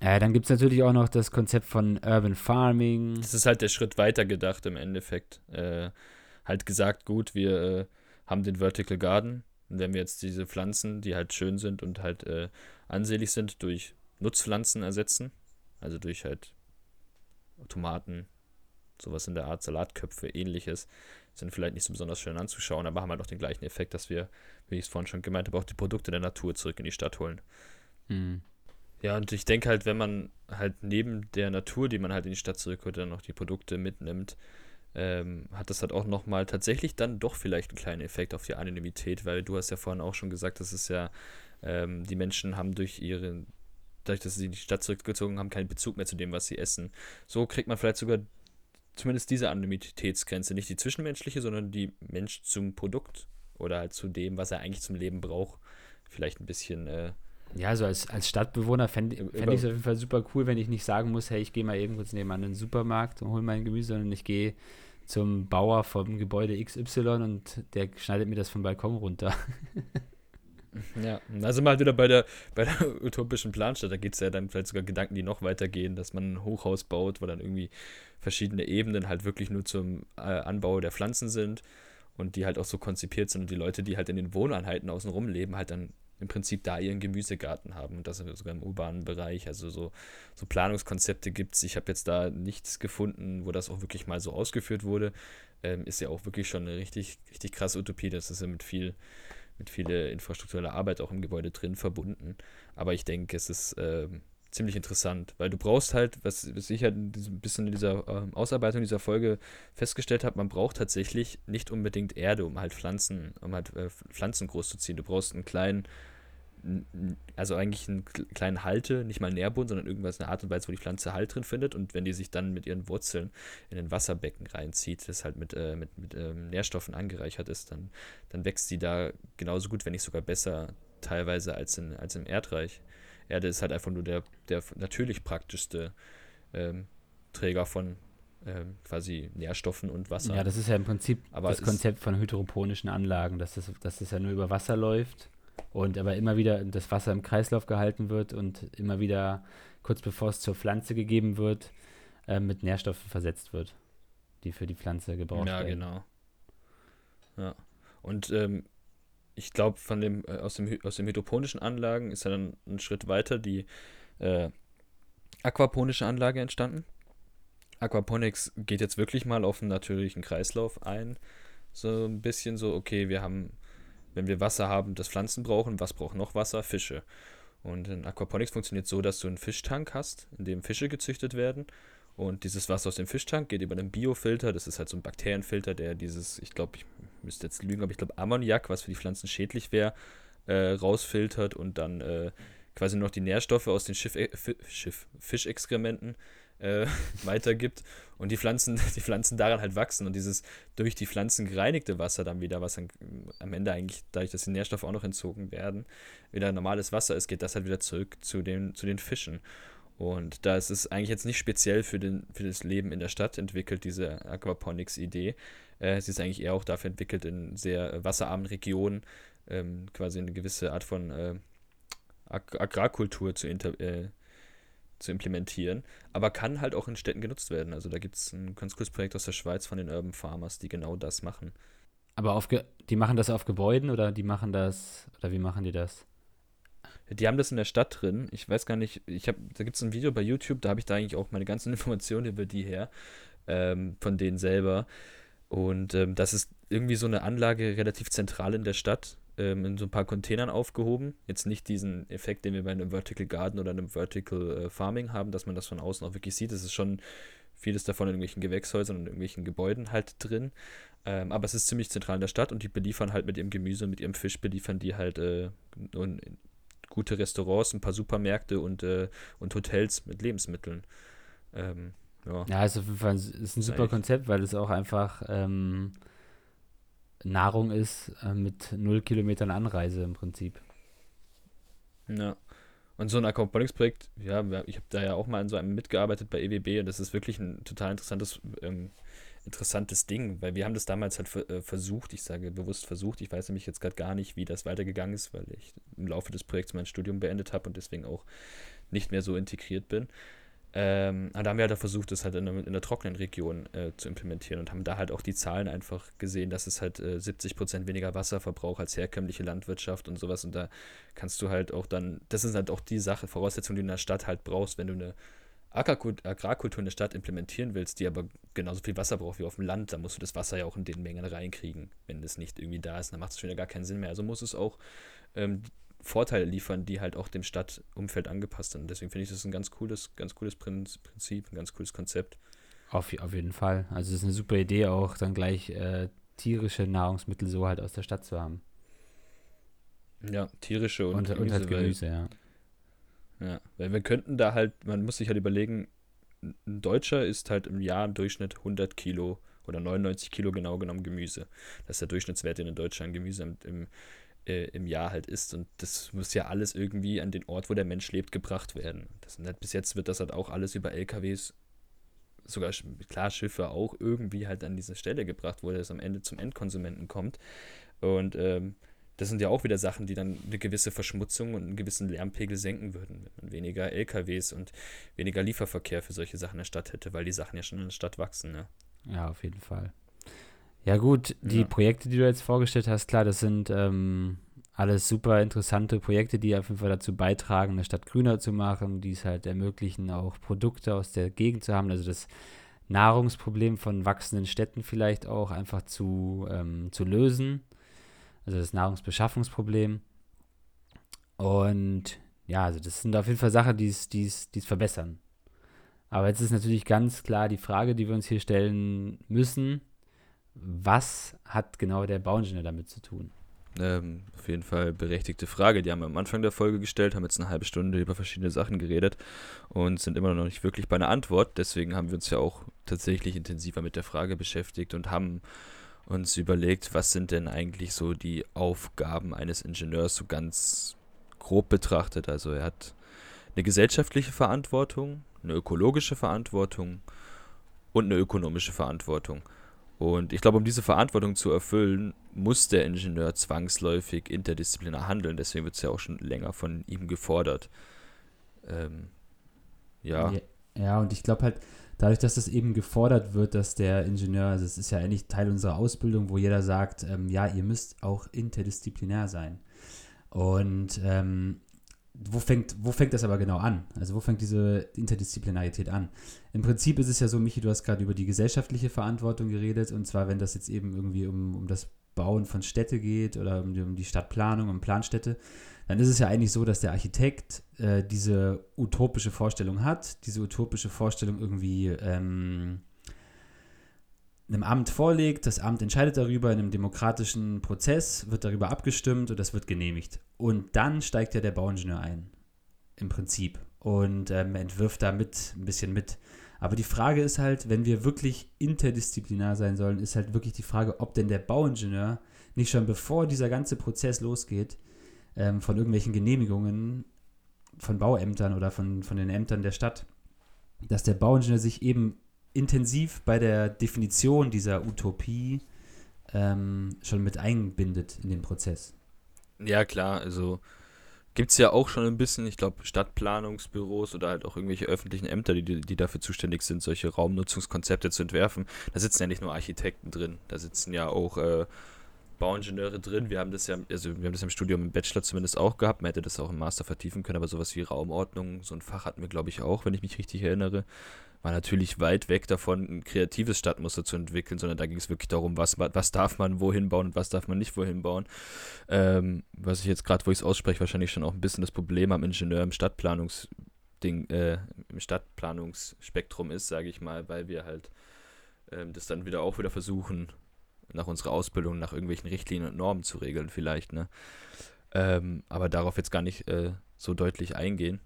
Äh, dann gibt es natürlich auch noch das Konzept von Urban Farming. Das ist halt der Schritt weiter gedacht im Endeffekt. Äh, halt gesagt, gut, wir äh, haben den Vertical Garden. Und wenn wir jetzt diese Pflanzen, die halt schön sind und halt äh, ansehlich sind, durch Nutzpflanzen ersetzen, also durch halt Tomaten, sowas in der Art, Salatköpfe, ähnliches, sind vielleicht nicht so besonders schön anzuschauen, aber haben halt auch den gleichen Effekt, dass wir, wie ich es vorhin schon gemeint habe, auch die Produkte der Natur zurück in die Stadt holen. Mhm. Ja, und ich denke halt, wenn man halt neben der Natur, die man halt in die Stadt zurückholt, dann noch die Produkte mitnimmt, ähm, hat das halt auch nochmal tatsächlich dann doch vielleicht einen kleinen Effekt auf die Anonymität, weil du hast ja vorhin auch schon gesagt, dass es ja, ähm, die Menschen haben durch ihre, dadurch, dass sie in die Stadt zurückgezogen haben, keinen Bezug mehr zu dem, was sie essen. So kriegt man vielleicht sogar zumindest diese Anonymitätsgrenze, nicht die zwischenmenschliche, sondern die Mensch zum Produkt oder halt zu dem, was er eigentlich zum Leben braucht, vielleicht ein bisschen äh, ja, also als, als Stadtbewohner fände fänd ich es auf jeden Fall super cool, wenn ich nicht sagen muss, hey, ich gehe mal eben kurz nebenan in den Supermarkt und hole mein Gemüse, sondern ich gehe zum Bauer vom Gebäude XY und der schneidet mir das vom Balkon runter. Ja, also mal wieder bei der, bei der utopischen Planstadt, da geht es ja dann vielleicht sogar Gedanken, die noch weitergehen, dass man ein Hochhaus baut, wo dann irgendwie verschiedene Ebenen halt wirklich nur zum äh, Anbau der Pflanzen sind und die halt auch so konzipiert sind und die Leute, die halt in den Wohneinheiten außenrum leben, halt dann im Prinzip da ihren Gemüsegarten haben und das sogar im urbanen Bereich. Also so, so Planungskonzepte gibt es. Ich habe jetzt da nichts gefunden, wo das auch wirklich mal so ausgeführt wurde. Ähm, ist ja auch wirklich schon eine richtig, richtig krasse Utopie. Das ist ja mit viel, mit viel infrastruktureller Arbeit auch im Gebäude drin verbunden. Aber ich denke, es ist ähm, ziemlich interessant, weil du brauchst halt, was, was ich halt ein bisschen in dieser äh, Ausarbeitung dieser Folge festgestellt habe, man braucht tatsächlich nicht unbedingt Erde, um halt Pflanzen, um halt äh, Pflanzen großzuziehen. Du brauchst einen kleinen also eigentlich einen kleinen Halte, nicht mal Nährboden, sondern irgendwas eine Art und Weise, wo die Pflanze Halt drin findet und wenn die sich dann mit ihren Wurzeln in den Wasserbecken reinzieht, das halt mit, äh, mit, mit ähm, Nährstoffen angereichert ist, dann, dann wächst sie da genauso gut, wenn nicht sogar besser teilweise als, in, als im Erdreich. Erde ist halt einfach nur der, der natürlich praktischste ähm, Träger von ähm, quasi Nährstoffen und Wasser. Ja, das ist ja im Prinzip Aber das Konzept von hydroponischen Anlagen, dass das, dass das ja nur über Wasser läuft und aber immer wieder das Wasser im Kreislauf gehalten wird und immer wieder kurz bevor es zur Pflanze gegeben wird, äh, mit Nährstoffen versetzt wird, die für die Pflanze gebraucht werden. Ja, genau. Ja. Und ähm, ich glaube, von dem, äh, aus, dem, aus den hydroponischen Anlagen ist dann ein Schritt weiter die äh, aquaponische Anlage entstanden. Aquaponics geht jetzt wirklich mal auf einen natürlichen Kreislauf ein. So ein bisschen so, okay, wir haben wenn wir Wasser haben, das Pflanzen brauchen, was braucht noch Wasser? Fische. Und in Aquaponics funktioniert so, dass du einen Fischtank hast, in dem Fische gezüchtet werden. Und dieses Wasser aus dem Fischtank geht über einen Biofilter. Das ist halt so ein Bakterienfilter, der dieses, ich glaube, ich müsste jetzt lügen, aber ich glaube Ammoniak, was für die Pflanzen schädlich wäre, äh, rausfiltert und dann äh, quasi noch die Nährstoffe aus den Schiff, äh, Fischexkrementen äh, weitergibt und die Pflanzen, die Pflanzen daran halt wachsen und dieses durch die Pflanzen gereinigte Wasser dann wieder, was dann am Ende eigentlich, dadurch, dass die Nährstoffe auch noch entzogen werden, wieder normales Wasser ist, geht das halt wieder zurück zu den, zu den Fischen. Und da ist es eigentlich jetzt nicht speziell für, den, für das Leben in der Stadt entwickelt, diese Aquaponics-Idee. Äh, sie ist eigentlich eher auch dafür entwickelt, in sehr wasserarmen Regionen ähm, quasi eine gewisse Art von äh, Agrarkultur zu, äh, zu implementieren, aber kann halt auch in Städten genutzt werden. Also da gibt es ein ganz cooles Projekt aus der Schweiz von den Urban Farmers, die genau das machen. Aber auf die machen das auf Gebäuden oder die machen das, oder wie machen die das? Die haben das in der Stadt drin. Ich weiß gar nicht, ich habe, da gibt es ein Video bei YouTube, da habe ich da eigentlich auch meine ganzen Informationen über die her, ähm, von denen selber. Und ähm, das ist irgendwie so eine Anlage relativ zentral in der Stadt ähm, in so ein paar Containern aufgehoben. Jetzt nicht diesen Effekt, den wir bei einem Vertical Garden oder einem Vertical äh, Farming haben, dass man das von außen auch wirklich sieht. Es ist schon vieles davon in irgendwelchen Gewächshäusern und irgendwelchen Gebäuden halt drin. Ähm, aber es ist ziemlich zentral in der Stadt und die beliefern halt mit ihrem Gemüse und mit ihrem Fisch beliefern die halt äh, gute Restaurants, ein paar Supermärkte und, äh, und Hotels mit Lebensmitteln. Ähm, ja. ja, ist auf jeden Fall ist ein super Konzept, weil es auch einfach ähm, Nahrung ist äh, mit null Kilometern Anreise im Prinzip. Ja. Und so ein Aquaponics-Projekt, ja, ich habe da ja auch mal in so einem mitgearbeitet bei EWB und das ist wirklich ein total interessantes, ähm, interessantes Ding, weil wir haben das damals halt äh, versucht, ich sage bewusst versucht, ich weiß nämlich jetzt gerade gar nicht, wie das weitergegangen ist, weil ich im Laufe des Projekts mein Studium beendet habe und deswegen auch nicht mehr so integriert bin. Ähm, aber da haben wir halt versucht, das halt in, in der trockenen Region äh, zu implementieren und haben da halt auch die Zahlen einfach gesehen, dass es halt äh, 70 Prozent weniger Wasserverbrauch als herkömmliche Landwirtschaft und sowas. Und da kannst du halt auch dann, das ist halt auch die Sache, Voraussetzung, die du in der Stadt halt brauchst, wenn du eine Agrarkultur in der Stadt implementieren willst, die aber genauso viel Wasser braucht wie auf dem Land, dann musst du das Wasser ja auch in den Mengen reinkriegen. Wenn das nicht irgendwie da ist, dann macht es schon wieder gar keinen Sinn mehr. Also muss es auch ähm, Vorteile liefern, die halt auch dem Stadtumfeld angepasst sind. Deswegen finde ich das ein ganz cooles, ganz cooles Prinzip, ein ganz cooles Konzept. Auf, auf jeden Fall. Also es ist eine super Idee, auch dann gleich äh, tierische Nahrungsmittel so halt aus der Stadt zu haben. Ja, tierische und, und Gemüse. Und halt Gemüse, weil, ja. Ja, weil wir könnten da halt, man muss sich halt überlegen, ein Deutscher isst halt im Jahr im Durchschnitt 100 Kilo oder 99 Kilo genau genommen Gemüse. Das ist der Durchschnittswert, den in Deutschland Gemüse im, im äh, im Jahr halt ist. Und das muss ja alles irgendwie an den Ort, wo der Mensch lebt, gebracht werden. Das halt, bis jetzt wird das halt auch alles über LKWs, sogar klar Schiffe auch irgendwie halt an diese Stelle gebracht, wo das am Ende zum Endkonsumenten kommt. Und ähm, das sind ja auch wieder Sachen, die dann eine gewisse Verschmutzung und einen gewissen Lärmpegel senken würden, wenn man weniger LKWs und weniger Lieferverkehr für solche Sachen in der Stadt hätte, weil die Sachen ja schon in der Stadt wachsen. Ne? Ja, auf jeden Fall. Ja, gut, die ja. Projekte, die du jetzt vorgestellt hast, klar, das sind ähm, alles super interessante Projekte, die auf jeden Fall dazu beitragen, eine Stadt grüner zu machen, die es halt ermöglichen, auch Produkte aus der Gegend zu haben, also das Nahrungsproblem von wachsenden Städten vielleicht auch einfach zu, ähm, zu lösen, also das Nahrungsbeschaffungsproblem. Und ja, also das sind auf jeden Fall Sachen, die es verbessern. Aber jetzt ist natürlich ganz klar die Frage, die wir uns hier stellen müssen, was hat genau der Bauingenieur damit zu tun? Ähm, auf jeden Fall berechtigte Frage. Die haben wir am Anfang der Folge gestellt, haben jetzt eine halbe Stunde über verschiedene Sachen geredet und sind immer noch nicht wirklich bei einer Antwort. Deswegen haben wir uns ja auch tatsächlich intensiver mit der Frage beschäftigt und haben uns überlegt, was sind denn eigentlich so die Aufgaben eines Ingenieurs so ganz grob betrachtet. Also er hat eine gesellschaftliche Verantwortung, eine ökologische Verantwortung und eine ökonomische Verantwortung. Und ich glaube, um diese Verantwortung zu erfüllen, muss der Ingenieur zwangsläufig interdisziplinär handeln. Deswegen wird es ja auch schon länger von ihm gefordert. Ähm, ja. Ja, und ich glaube halt, dadurch, dass es eben gefordert wird, dass der Ingenieur, also es ist ja eigentlich Teil unserer Ausbildung, wo jeder sagt, ähm, ja, ihr müsst auch interdisziplinär sein. Und ähm, wo fängt, wo fängt das aber genau an? Also wo fängt diese Interdisziplinarität an? Im Prinzip ist es ja so, Michi, du hast gerade über die gesellschaftliche Verantwortung geredet und zwar, wenn das jetzt eben irgendwie um, um das Bauen von Städte geht oder um die, um die Stadtplanung, um Planstädte, dann ist es ja eigentlich so, dass der Architekt äh, diese utopische Vorstellung hat, diese utopische Vorstellung irgendwie ähm, einem Amt vorlegt, das Amt entscheidet darüber in einem demokratischen Prozess, wird darüber abgestimmt und das wird genehmigt. Und dann steigt ja der Bauingenieur ein, im Prinzip, und ähm, entwirft da mit, ein bisschen mit. Aber die Frage ist halt, wenn wir wirklich interdisziplinär sein sollen, ist halt wirklich die Frage, ob denn der Bauingenieur nicht schon bevor dieser ganze Prozess losgeht, ähm, von irgendwelchen Genehmigungen von Bauämtern oder von, von den Ämtern der Stadt, dass der Bauingenieur sich eben intensiv bei der Definition dieser Utopie ähm, schon mit einbindet in den Prozess. Ja, klar, also gibt es ja auch schon ein bisschen, ich glaube, Stadtplanungsbüros oder halt auch irgendwelche öffentlichen Ämter, die, die dafür zuständig sind, solche Raumnutzungskonzepte zu entwerfen. Da sitzen ja nicht nur Architekten drin, da sitzen ja auch äh, Bauingenieure drin. Wir haben das ja, also wir haben das im Studium im Bachelor zumindest auch gehabt. Man hätte das auch im Master vertiefen können, aber sowas wie Raumordnung, so ein Fach hatten wir, glaube ich, auch, wenn ich mich richtig erinnere war natürlich weit weg davon, ein kreatives Stadtmuster zu entwickeln, sondern da ging es wirklich darum, was, was darf man wohin bauen und was darf man nicht wohin bauen. Ähm, was ich jetzt gerade, wo ich es ausspreche, wahrscheinlich schon auch ein bisschen das Problem am Ingenieur im Stadtplanungsding, äh, im Stadtplanungsspektrum ist, sage ich mal, weil wir halt ähm, das dann wieder auch wieder versuchen, nach unserer Ausbildung, nach irgendwelchen Richtlinien und Normen zu regeln, vielleicht, ne? Ähm, aber darauf jetzt gar nicht äh, so deutlich eingehen.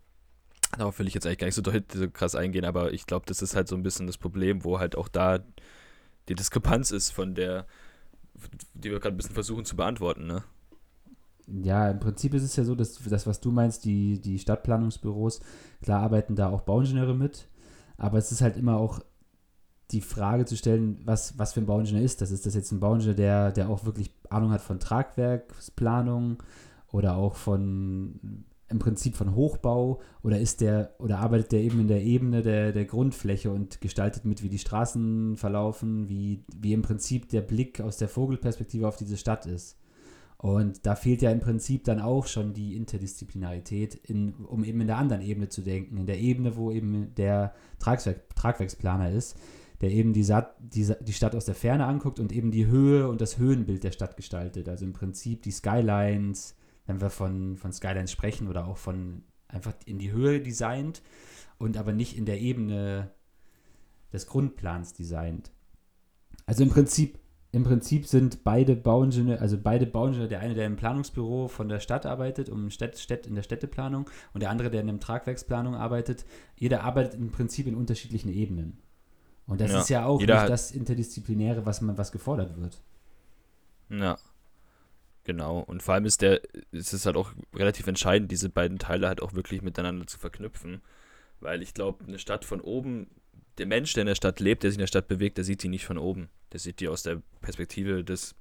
Darauf will ich jetzt eigentlich gar nicht so, krass eingehen, aber ich glaube, das ist halt so ein bisschen das Problem, wo halt auch da die Diskrepanz ist von der, die wir gerade ein bisschen versuchen zu beantworten, ne? Ja, im Prinzip ist es ja so, dass das, was du meinst, die, die Stadtplanungsbüros, klar arbeiten da auch Bauingenieure mit, aber es ist halt immer auch die Frage zu stellen, was, was für ein Bauingenieur ist das. Ist das jetzt ein Bauingenieur, der, der auch wirklich Ahnung hat von Tragwerksplanung oder auch von im Prinzip von Hochbau oder ist der oder arbeitet der eben in der Ebene der, der Grundfläche und gestaltet mit, wie die Straßen verlaufen, wie, wie im Prinzip der Blick aus der Vogelperspektive auf diese Stadt ist. Und da fehlt ja im Prinzip dann auch schon die Interdisziplinarität, in, um eben in der anderen Ebene zu denken, in der Ebene, wo eben der Tragwerk, Tragwerksplaner ist, der eben die, Sat, die, die Stadt aus der Ferne anguckt und eben die Höhe und das Höhenbild der Stadt gestaltet. Also im Prinzip die Skylines, wenn wir von, von Skylines sprechen oder auch von einfach in die Höhe designt und aber nicht in der Ebene des Grundplans designt. Also im Prinzip im Prinzip sind beide Bauingenieure, also beide Bauingenieure, der eine, der im Planungsbüro von der Stadt arbeitet, um Städt, Städt, in der Städteplanung, und der andere, der in der Tragwerksplanung arbeitet, jeder arbeitet im Prinzip in unterschiedlichen Ebenen. Und das ja, ist ja auch nicht das Interdisziplinäre, was man, was gefordert wird. Ja. Genau. Und vor allem ist der, ist es halt auch relativ entscheidend, diese beiden Teile halt auch wirklich miteinander zu verknüpfen. Weil ich glaube, eine Stadt von oben der Mensch, der in der Stadt lebt, der sich in der Stadt bewegt, der sieht die nicht von oben. Der sieht die aus der Perspektive des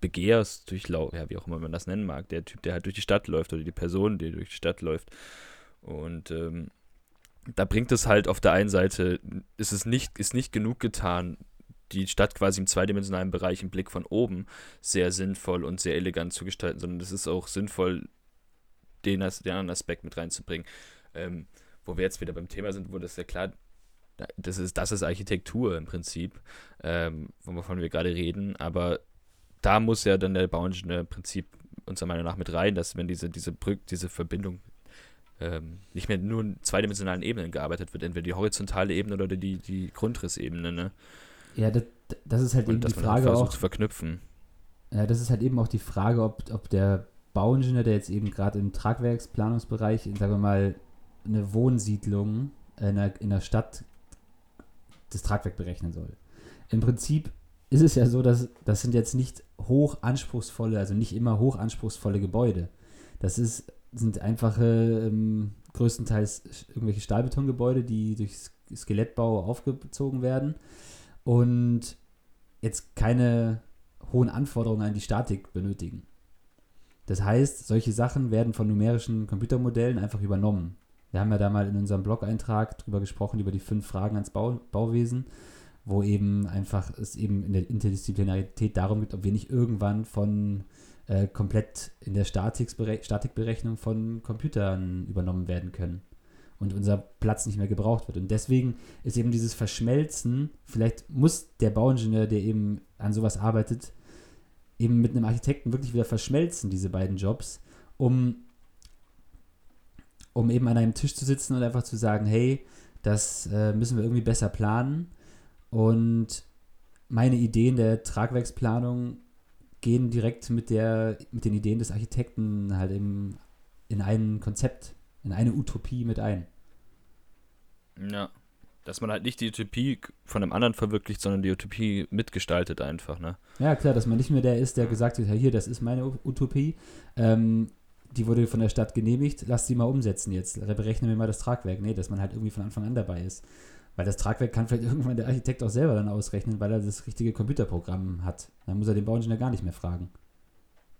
Begehrs, Durchlauf, ja, wie auch immer man das nennen mag. Der Typ, der halt durch die Stadt läuft oder die Person, die durch die Stadt läuft. Und ähm, da bringt es halt auf der einen Seite, ist es nicht, ist nicht genug getan, die Stadt quasi im zweidimensionalen Bereich im Blick von oben sehr sinnvoll und sehr elegant zu gestalten, sondern es ist auch sinnvoll, den, den anderen Aspekt mit reinzubringen. Ähm, wo wir jetzt wieder beim Thema sind, wo das ja klar, das ist, das ist Architektur im Prinzip, ähm, wovon wir gerade reden, aber da muss ja dann der Bauingenieur im Prinzip unserer Meinung nach mit rein, dass wenn diese, diese Brücke, diese Verbindung ähm, nicht mehr nur in zweidimensionalen Ebenen gearbeitet wird, entweder die horizontale Ebene oder die, die Grundrissebene, ne? Ja, das, das ist halt Und eben die Frage halt auch. zu verknüpfen. Ja, das ist halt eben auch die Frage, ob, ob der Bauingenieur, der jetzt eben gerade im Tragwerksplanungsbereich, sagen wir mal, eine Wohnsiedlung in einer, in einer Stadt das Tragwerk berechnen soll. Im Prinzip ist es ja so, dass das sind jetzt nicht hoch anspruchsvolle, also nicht immer hoch anspruchsvolle Gebäude. Das ist, sind einfache, ähm, größtenteils irgendwelche Stahlbetongebäude, die durch Skelettbau aufgezogen werden und jetzt keine hohen Anforderungen an die Statik benötigen. Das heißt, solche Sachen werden von numerischen Computermodellen einfach übernommen. Wir haben ja da mal in unserem Blog-Eintrag drüber gesprochen, über die fünf Fragen ans Bau, Bauwesen, wo eben einfach es eben in der Interdisziplinarität darum geht, ob wir nicht irgendwann von äh, komplett in der Statikberechnung von Computern übernommen werden können und unser Platz nicht mehr gebraucht wird. Und deswegen ist eben dieses Verschmelzen, vielleicht muss der Bauingenieur, der eben an sowas arbeitet, eben mit einem Architekten wirklich wieder verschmelzen, diese beiden Jobs, um um eben an einem Tisch zu sitzen und einfach zu sagen, hey, das äh, müssen wir irgendwie besser planen. Und meine Ideen der Tragwerksplanung gehen direkt mit, der, mit den Ideen des Architekten halt im, in ein Konzept, in eine Utopie mit ein. Ja, dass man halt nicht die Utopie von einem anderen verwirklicht, sondern die Utopie mitgestaltet einfach, ne? Ja, klar, dass man nicht mehr der ist, der gesagt hat, hier, das ist meine Utopie. Ähm, die wurde von der Stadt genehmigt, lass sie mal umsetzen jetzt. Berechnen wir mal das Tragwerk. Nee, dass man halt irgendwie von Anfang an dabei ist. Weil das Tragwerk kann vielleicht irgendwann der Architekt auch selber dann ausrechnen, weil er das richtige Computerprogramm hat. Dann muss er den Bauingenieur gar nicht mehr fragen.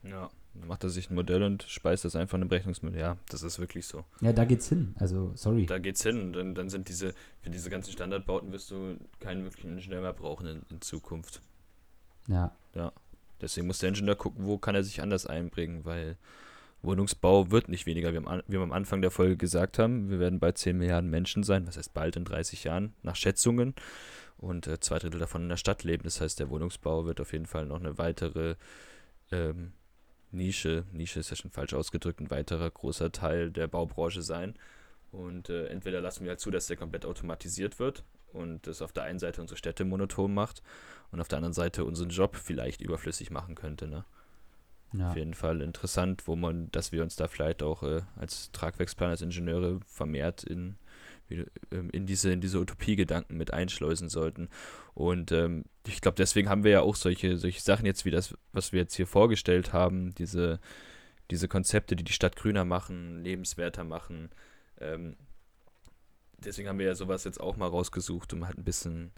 Ja, macht er sich ein Modell und speist das einfach in einem Rechnungsmodell. Ja, das ist wirklich so. Ja, da geht's hin. Also, sorry. Da geht's hin. Dann, dann sind diese, für diese ganzen Standardbauten wirst du keinen wirklichen Ingenieur mehr brauchen in, in Zukunft. Ja. Ja. Deswegen muss der Ingenieur gucken, wo kann er sich anders einbringen, weil Wohnungsbau wird nicht weniger. Wir haben, wie wir am Anfang der Folge gesagt haben, wir werden bei 10 Milliarden Menschen sein, was heißt bald in 30 Jahren, nach Schätzungen. Und äh, zwei Drittel davon in der Stadt leben. Das heißt, der Wohnungsbau wird auf jeden Fall noch eine weitere ähm, Nische, Nische ist ja schon falsch ausgedrückt, ein weiterer großer Teil der Baubranche sein. Und äh, entweder lassen wir halt zu, dass der komplett automatisiert wird und das auf der einen Seite unsere Städte monoton macht und auf der anderen Seite unseren Job vielleicht überflüssig machen könnte. Ne? Ja. Auf jeden Fall interessant, wo man, dass wir uns da vielleicht auch äh, als Tragwerksplaner, als Ingenieure vermehrt in, in diese, in diese Utopiegedanken mit einschleusen sollten. Und ähm, ich glaube, deswegen haben wir ja auch solche, solche Sachen jetzt wie das, was wir jetzt hier vorgestellt haben, diese, diese Konzepte, die die Stadt grüner machen, lebenswerter machen. Ähm, deswegen haben wir ja sowas jetzt auch mal rausgesucht, um halt ein bisschen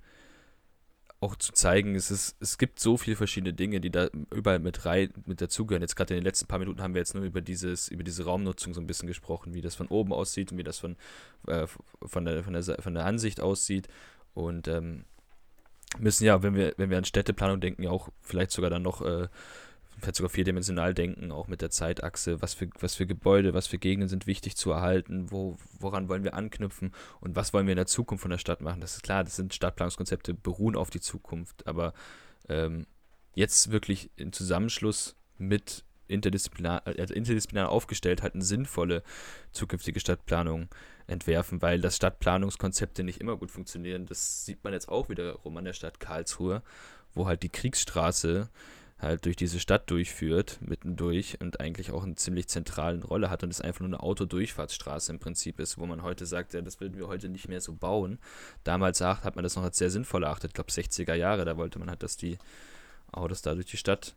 auch zu zeigen, es, ist, es gibt so viele verschiedene Dinge, die da überall mit rein, mit dazugehören. Jetzt gerade in den letzten paar Minuten haben wir jetzt nur über dieses, über diese Raumnutzung so ein bisschen gesprochen, wie das von oben aussieht und wie das von, äh, von, der, von, der, von der Ansicht aussieht. Und ähm, müssen ja, wenn wir, wenn wir an Städteplanung denken, ja auch vielleicht sogar dann noch äh, vielleicht sogar vierdimensional denken, auch mit der Zeitachse, was für, was für Gebäude, was für Gegenden sind wichtig zu erhalten, wo, woran wollen wir anknüpfen und was wollen wir in der Zukunft von der Stadt machen. Das ist klar, das sind Stadtplanungskonzepte, beruhen auf die Zukunft, aber ähm, jetzt wirklich im Zusammenschluss mit interdisziplinar, also interdisziplinar aufgestellt halt eine sinnvolle zukünftige Stadtplanung entwerfen, weil das Stadtplanungskonzepte nicht immer gut funktionieren. Das sieht man jetzt auch wiederum an der Stadt Karlsruhe, wo halt die Kriegsstraße halt durch diese Stadt durchführt, mittendurch und eigentlich auch eine ziemlich zentrale Rolle hat und es einfach nur eine Autodurchfahrtsstraße im Prinzip ist, wo man heute sagt, ja, das würden wir heute nicht mehr so bauen. Damals hat man das noch als sehr sinnvoll erachtet, ich glaube 60er Jahre, da wollte man halt, dass die Autos da durch die Stadt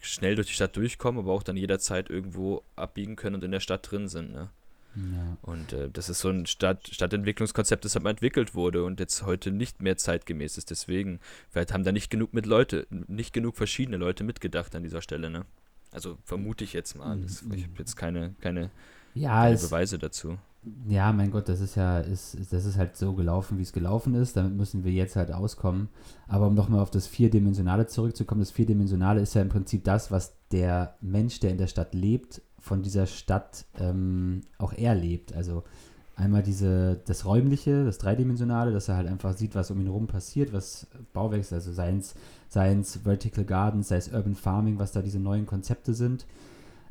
schnell durch die Stadt durchkommen, aber auch dann jederzeit irgendwo abbiegen können und in der Stadt drin sind. Ne? Ja. Und äh, das ist so ein Stadt, Stadtentwicklungskonzept, das halt mal entwickelt wurde und jetzt heute nicht mehr zeitgemäß ist. Deswegen, vielleicht haben da nicht genug mit Leute, nicht genug verschiedene Leute mitgedacht an dieser Stelle, ne? Also vermute ich jetzt mal. Das, ich habe jetzt keine, keine, ja, keine Beweise dazu. Ja, mein Gott, das ist ja, ist, das ist halt so gelaufen, wie es gelaufen ist. Damit müssen wir jetzt halt auskommen. Aber um nochmal auf das Vierdimensionale zurückzukommen, das Vierdimensionale ist ja im Prinzip das, was der Mensch, der in der Stadt lebt, von dieser Stadt ähm, auch erlebt. Also einmal diese, das Räumliche, das Dreidimensionale, dass er halt einfach sieht, was um ihn herum passiert, was Bauwechsel, also seien es Vertical Gardens, sei es Urban Farming, was da diese neuen Konzepte sind.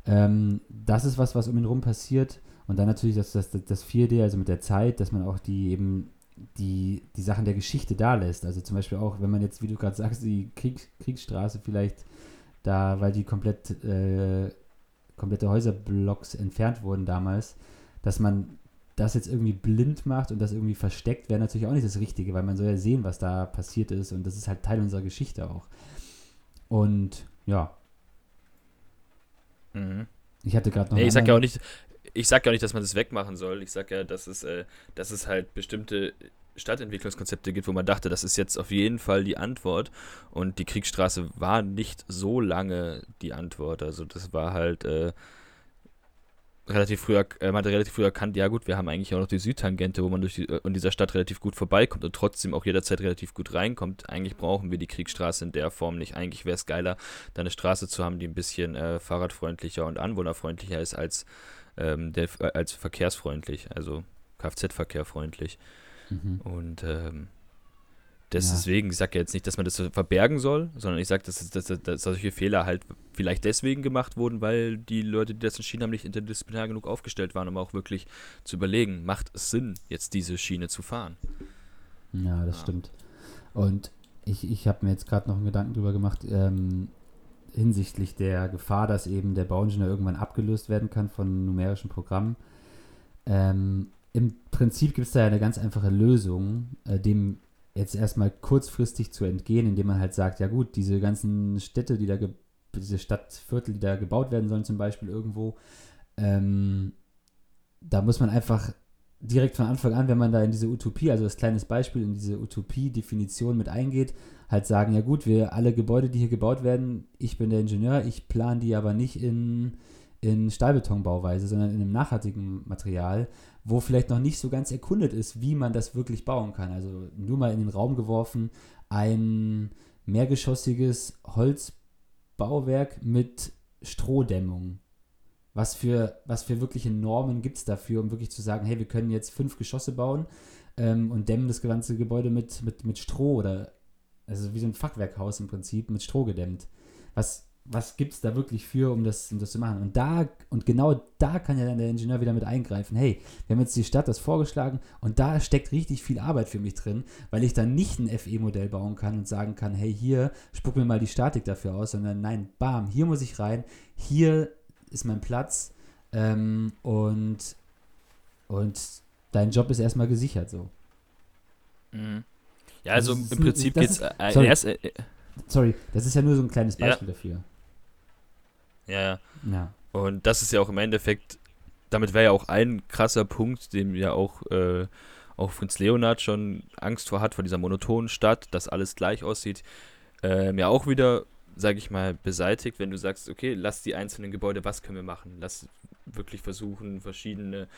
Ähm, das ist was, was um ihn herum passiert. Und dann natürlich das, das, das 4D, also mit der Zeit, dass man auch die eben die, die Sachen der Geschichte da lässt. Also zum Beispiel auch, wenn man jetzt, wie du gerade sagst, die Krieg, Kriegsstraße vielleicht da, weil die komplett äh, komplette Häuserblocks entfernt wurden damals, dass man das jetzt irgendwie blind macht und das irgendwie versteckt, wäre natürlich auch nicht das Richtige, weil man soll ja sehen, was da passiert ist und das ist halt Teil unserer Geschichte auch. Und ja. Mhm. Ich hatte gerade noch. Nee, ich sag ja auch nicht, ich sag ja auch nicht, dass man das wegmachen soll. Ich sag ja, dass es, äh, dass es halt bestimmte Stadtentwicklungskonzepte gibt, wo man dachte, das ist jetzt auf jeden Fall die Antwort. Und die Kriegsstraße war nicht so lange die Antwort. Also das war halt äh, relativ früh, äh, man hatte relativ früh erkannt, ja gut, wir haben eigentlich auch noch die Südtangente, wo man durch die, äh, in dieser Stadt relativ gut vorbeikommt und trotzdem auch jederzeit relativ gut reinkommt. Eigentlich brauchen wir die Kriegsstraße in der Form nicht. Eigentlich wäre es geiler, da eine Straße zu haben, die ein bisschen äh, fahrradfreundlicher und anwohnerfreundlicher ist als, ähm, der, äh, als verkehrsfreundlich, also Kfz-Verkehrfreundlich. Mhm. Und ähm, deswegen, ja. ich sage ja jetzt nicht, dass man das verbergen soll, sondern ich sage, dass, dass, dass, dass, solche Fehler halt vielleicht deswegen gemacht wurden, weil die Leute, die das entschieden haben, nicht interdisziplinär genug aufgestellt waren, um auch wirklich zu überlegen, macht es Sinn, jetzt diese Schiene zu fahren. Ja, das ja. stimmt. Und ich, ich habe mir jetzt gerade noch einen Gedanken drüber gemacht, ähm, hinsichtlich der Gefahr, dass eben der Bauingenieur irgendwann abgelöst werden kann von numerischen Programmen. Ähm, im Prinzip gibt es da ja eine ganz einfache Lösung, äh, dem jetzt erstmal kurzfristig zu entgehen, indem man halt sagt, ja gut, diese ganzen Städte, die da, diese Stadtviertel, die da gebaut werden sollen, zum Beispiel irgendwo, ähm, da muss man einfach direkt von Anfang an, wenn man da in diese Utopie, also das kleines Beispiel, in diese Utopie-Definition mit eingeht, halt sagen, ja gut, wir alle Gebäude, die hier gebaut werden, ich bin der Ingenieur, ich plane die aber nicht in, in Stahlbetonbauweise, sondern in einem nachhaltigen Material wo vielleicht noch nicht so ganz erkundet ist, wie man das wirklich bauen kann. Also nur mal in den Raum geworfen, ein mehrgeschossiges Holzbauwerk mit Strohdämmung. Was für, was für wirkliche Normen gibt es dafür, um wirklich zu sagen, hey, wir können jetzt fünf Geschosse bauen ähm, und dämmen das ganze Gebäude mit, mit, mit Stroh oder also wie so ein Fachwerkhaus im Prinzip mit Stroh gedämmt. Was was gibt es da wirklich für, um das, um das zu machen? Und da, und genau da kann ja dann der Ingenieur wieder mit eingreifen. Hey, wir haben jetzt die Stadt das vorgeschlagen und da steckt richtig viel Arbeit für mich drin, weil ich dann nicht ein FE-Modell bauen kann und sagen kann, hey, hier, spuck mir mal die Statik dafür aus, sondern nein, bam, hier muss ich rein, hier ist mein Platz ähm, und, und dein Job ist erstmal gesichert so. Mhm. Ja, also im Prinzip geht's ist- äh, sorry. Äh, äh, Sorry, das ist ja nur so ein kleines Ja. Beispiel dafür. Ja, ja. Und das ist ja auch im Endeffekt, damit wäre ja auch ein krasser Punkt, dem ja auch, äh, auch Fritz Leonard schon Angst vor hat, vor dieser monotonen Stadt, dass alles gleich aussieht, ähm, ja auch wieder, sage ich mal, beseitigt, wenn du sagst, okay, lass die einzelnen Gebäude, was können wir machen? Lass wirklich versuchen, verschiedene,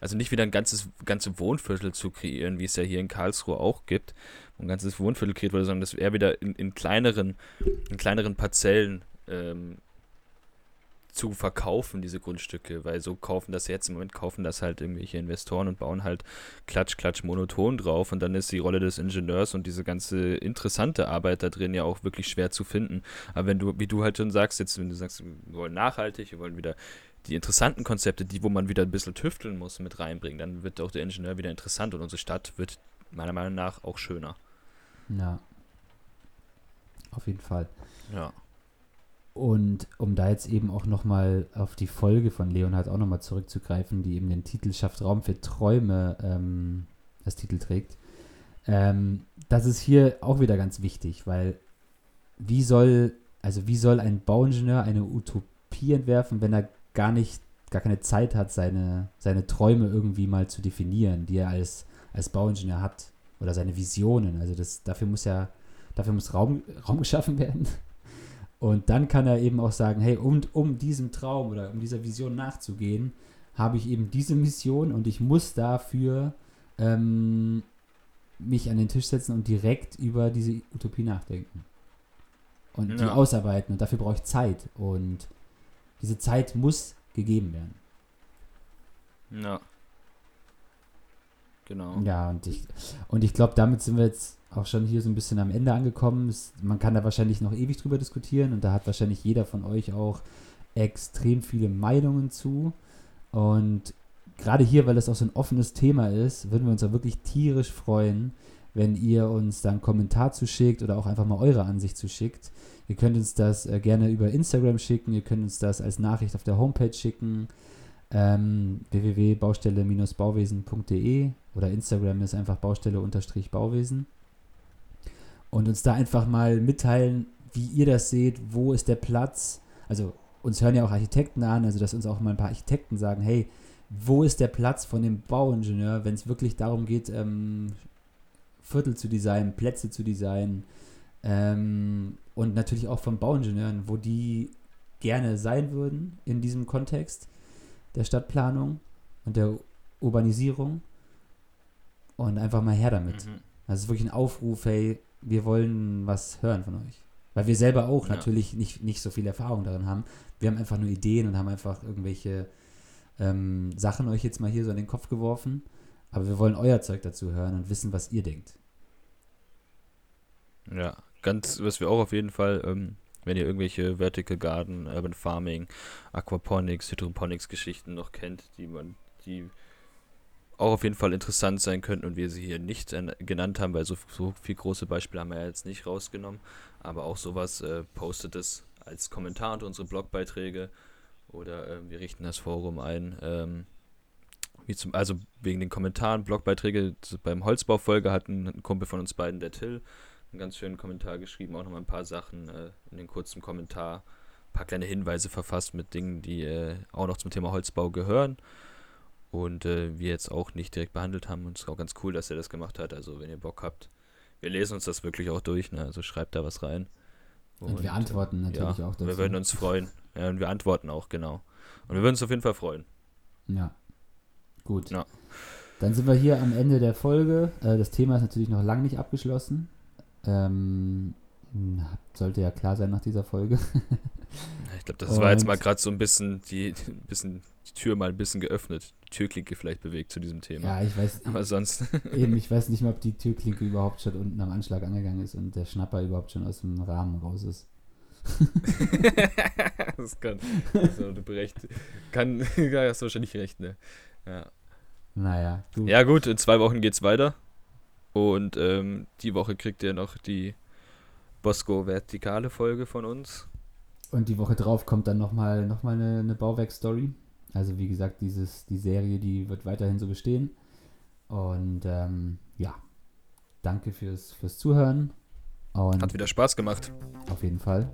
also nicht wieder ein ganzes ganze Wohnviertel zu kreieren, wie es ja hier in Karlsruhe auch gibt, wo ein ganzes Wohnviertel kreiert wurde, sondern das eher wieder in, in kleineren, in kleineren Parzellen ähm, zu verkaufen, diese Grundstücke, weil so kaufen das jetzt im Moment, kaufen das halt irgendwelche Investoren und bauen halt klatsch, klatsch monoton drauf und dann ist die Rolle des Ingenieurs und diese ganze interessante Arbeit da drin ja auch wirklich schwer zu finden. Aber wenn du, wie du halt schon sagst, jetzt, wenn du sagst, wir wollen nachhaltig, wir wollen wieder die interessanten Konzepte, die, wo man wieder ein bisschen tüfteln muss, mit reinbringen, dann wird auch der Ingenieur wieder interessant und unsere Stadt wird meiner Meinung nach auch schöner. Ja. Auf jeden Fall. Ja. Und um da jetzt eben auch nochmal auf die Folge von Leonhard auch nochmal zurückzugreifen, die eben den Titel Schafft Raum für Träume ähm, als Titel trägt, ähm, das ist hier auch wieder ganz wichtig, weil wie soll, also wie soll ein Bauingenieur eine Utopie entwerfen, wenn er gar nicht, gar keine Zeit hat, seine, seine Träume irgendwie mal zu definieren, die er als, als Bauingenieur hat oder seine Visionen. Also das, dafür muss ja, dafür muss Raum, Raum geschaffen werden. Und dann kann er eben auch sagen, hey, um, um diesem Traum oder um dieser Vision nachzugehen, habe ich eben diese Mission und ich muss dafür ähm, mich an den Tisch setzen und direkt über diese Utopie nachdenken. Und die Ja. ausarbeiten. Und dafür brauche ich Zeit. Und diese Zeit muss gegeben werden. Ja. Genau. Ja, und ich, und ich glaube, damit sind wir jetzt auch schon hier so ein bisschen am Ende angekommen. Es, man kann da wahrscheinlich noch ewig drüber diskutieren und da hat wahrscheinlich jeder von euch auch extrem viele Meinungen zu. Und gerade hier, weil das auch so ein offenes Thema ist, würden wir uns auch wirklich tierisch freuen, wenn ihr uns da einen Kommentar zuschickt oder auch einfach mal eure Ansicht zuschickt. Ihr könnt uns das äh, gerne über Instagram schicken, ihr könnt uns das als Nachricht auf der Homepage schicken ähm, www.baustelle-bauwesen.de oder Instagram ist einfach Baustelle-Bauwesen. Und uns da einfach mal mitteilen, wie ihr das seht, wo ist der Platz. Also uns hören ja auch Architekten an, also dass uns auch mal ein paar Architekten sagen, hey, wo ist der Platz von dem Bauingenieur, wenn es wirklich darum geht, ähm, Viertel zu designen, Plätze zu designen ähm, und natürlich auch von Bauingenieuren, wo die gerne sein würden in diesem Kontext der Stadtplanung und der Urbanisierung und einfach mal her damit. Mhm. Das ist wirklich ein Aufruf, hey, wir wollen was hören von euch. Weil wir selber auch Ja. natürlich nicht, nicht so viel Erfahrung darin haben. Wir haben einfach nur Ideen und haben einfach irgendwelche ähm, Sachen euch jetzt mal hier so in den Kopf geworfen. Aber wir wollen euer Zeug dazu hören und wissen, was ihr denkt. Ja, ganz, was wir auch auf jeden Fall, ähm, wenn ihr irgendwelche Vertical Garden, Urban Farming, Aquaponics, Hydroponics Geschichten noch kennt, die man, die auch auf jeden Fall interessant sein könnten und wir sie hier nicht genannt haben, weil so, so viel große Beispiele haben wir ja jetzt nicht rausgenommen. Aber auch sowas äh, postet es als Kommentar unter unsere Blogbeiträge oder äh, wir richten das Forum ein. Ähm, wie zum, also wegen den Kommentaren, Blogbeiträge beim Holzbaufolge hat ein, ein Kumpel von uns beiden, der Till, einen ganz schönen Kommentar geschrieben, auch nochmal ein paar Sachen äh, in den kurzen Kommentar, ein paar kleine Hinweise verfasst mit Dingen, die äh, auch noch zum Thema Holzbau gehören und äh, wir jetzt auch nicht direkt behandelt haben. Und es ist auch ganz cool, dass er das gemacht hat. Also wenn ihr Bock habt, wir lesen uns das wirklich auch durch, ne? also schreibt da was rein. Und, wir äh, antworten natürlich ja, auch dazu. Wir würden uns freuen. Ja, und wir antworten auch, genau. Und wir würden uns auf jeden Fall freuen. Ja. Gut. Ja. Dann sind wir hier am Ende der Folge. Äh, das Thema ist natürlich noch lange nicht abgeschlossen. Ähm, sollte ja klar sein nach dieser Folge. Ich glaube, das war jetzt Und- mal gerade so ein bisschen die, ein bisschen die Tür mal ein bisschen geöffnet. Die Türklinke vielleicht bewegt zu diesem Thema. Ja, ich weiß, Aber sonst. eben, ich weiß nicht mal, ob die Türklinke überhaupt schon unten am Anschlag angegangen ist und der Schnapper überhaupt schon aus dem Rahmen raus ist. das kann. Also, du berecht, kann. Hast du wahrscheinlich recht, ne? Ja. Naja, du. ja, gut, in zwei Wochen geht's weiter. Und ähm, die Woche kriegt ihr noch die Bosco Vertikale Folge von uns. Und die Woche drauf kommt dann nochmal noch mal eine, eine Bauwerksstory. Also wie gesagt, dieses, die Serie, die wird weiterhin so bestehen. Und ähm, ja, danke fürs, fürs Zuhören. Und Hat wieder Spaß gemacht. auf jeden Fall.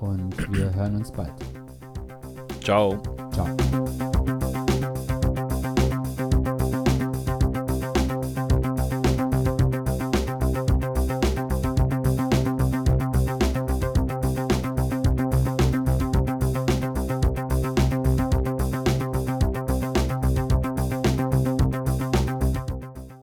Und wir hören uns bald. Ciao. Ciao.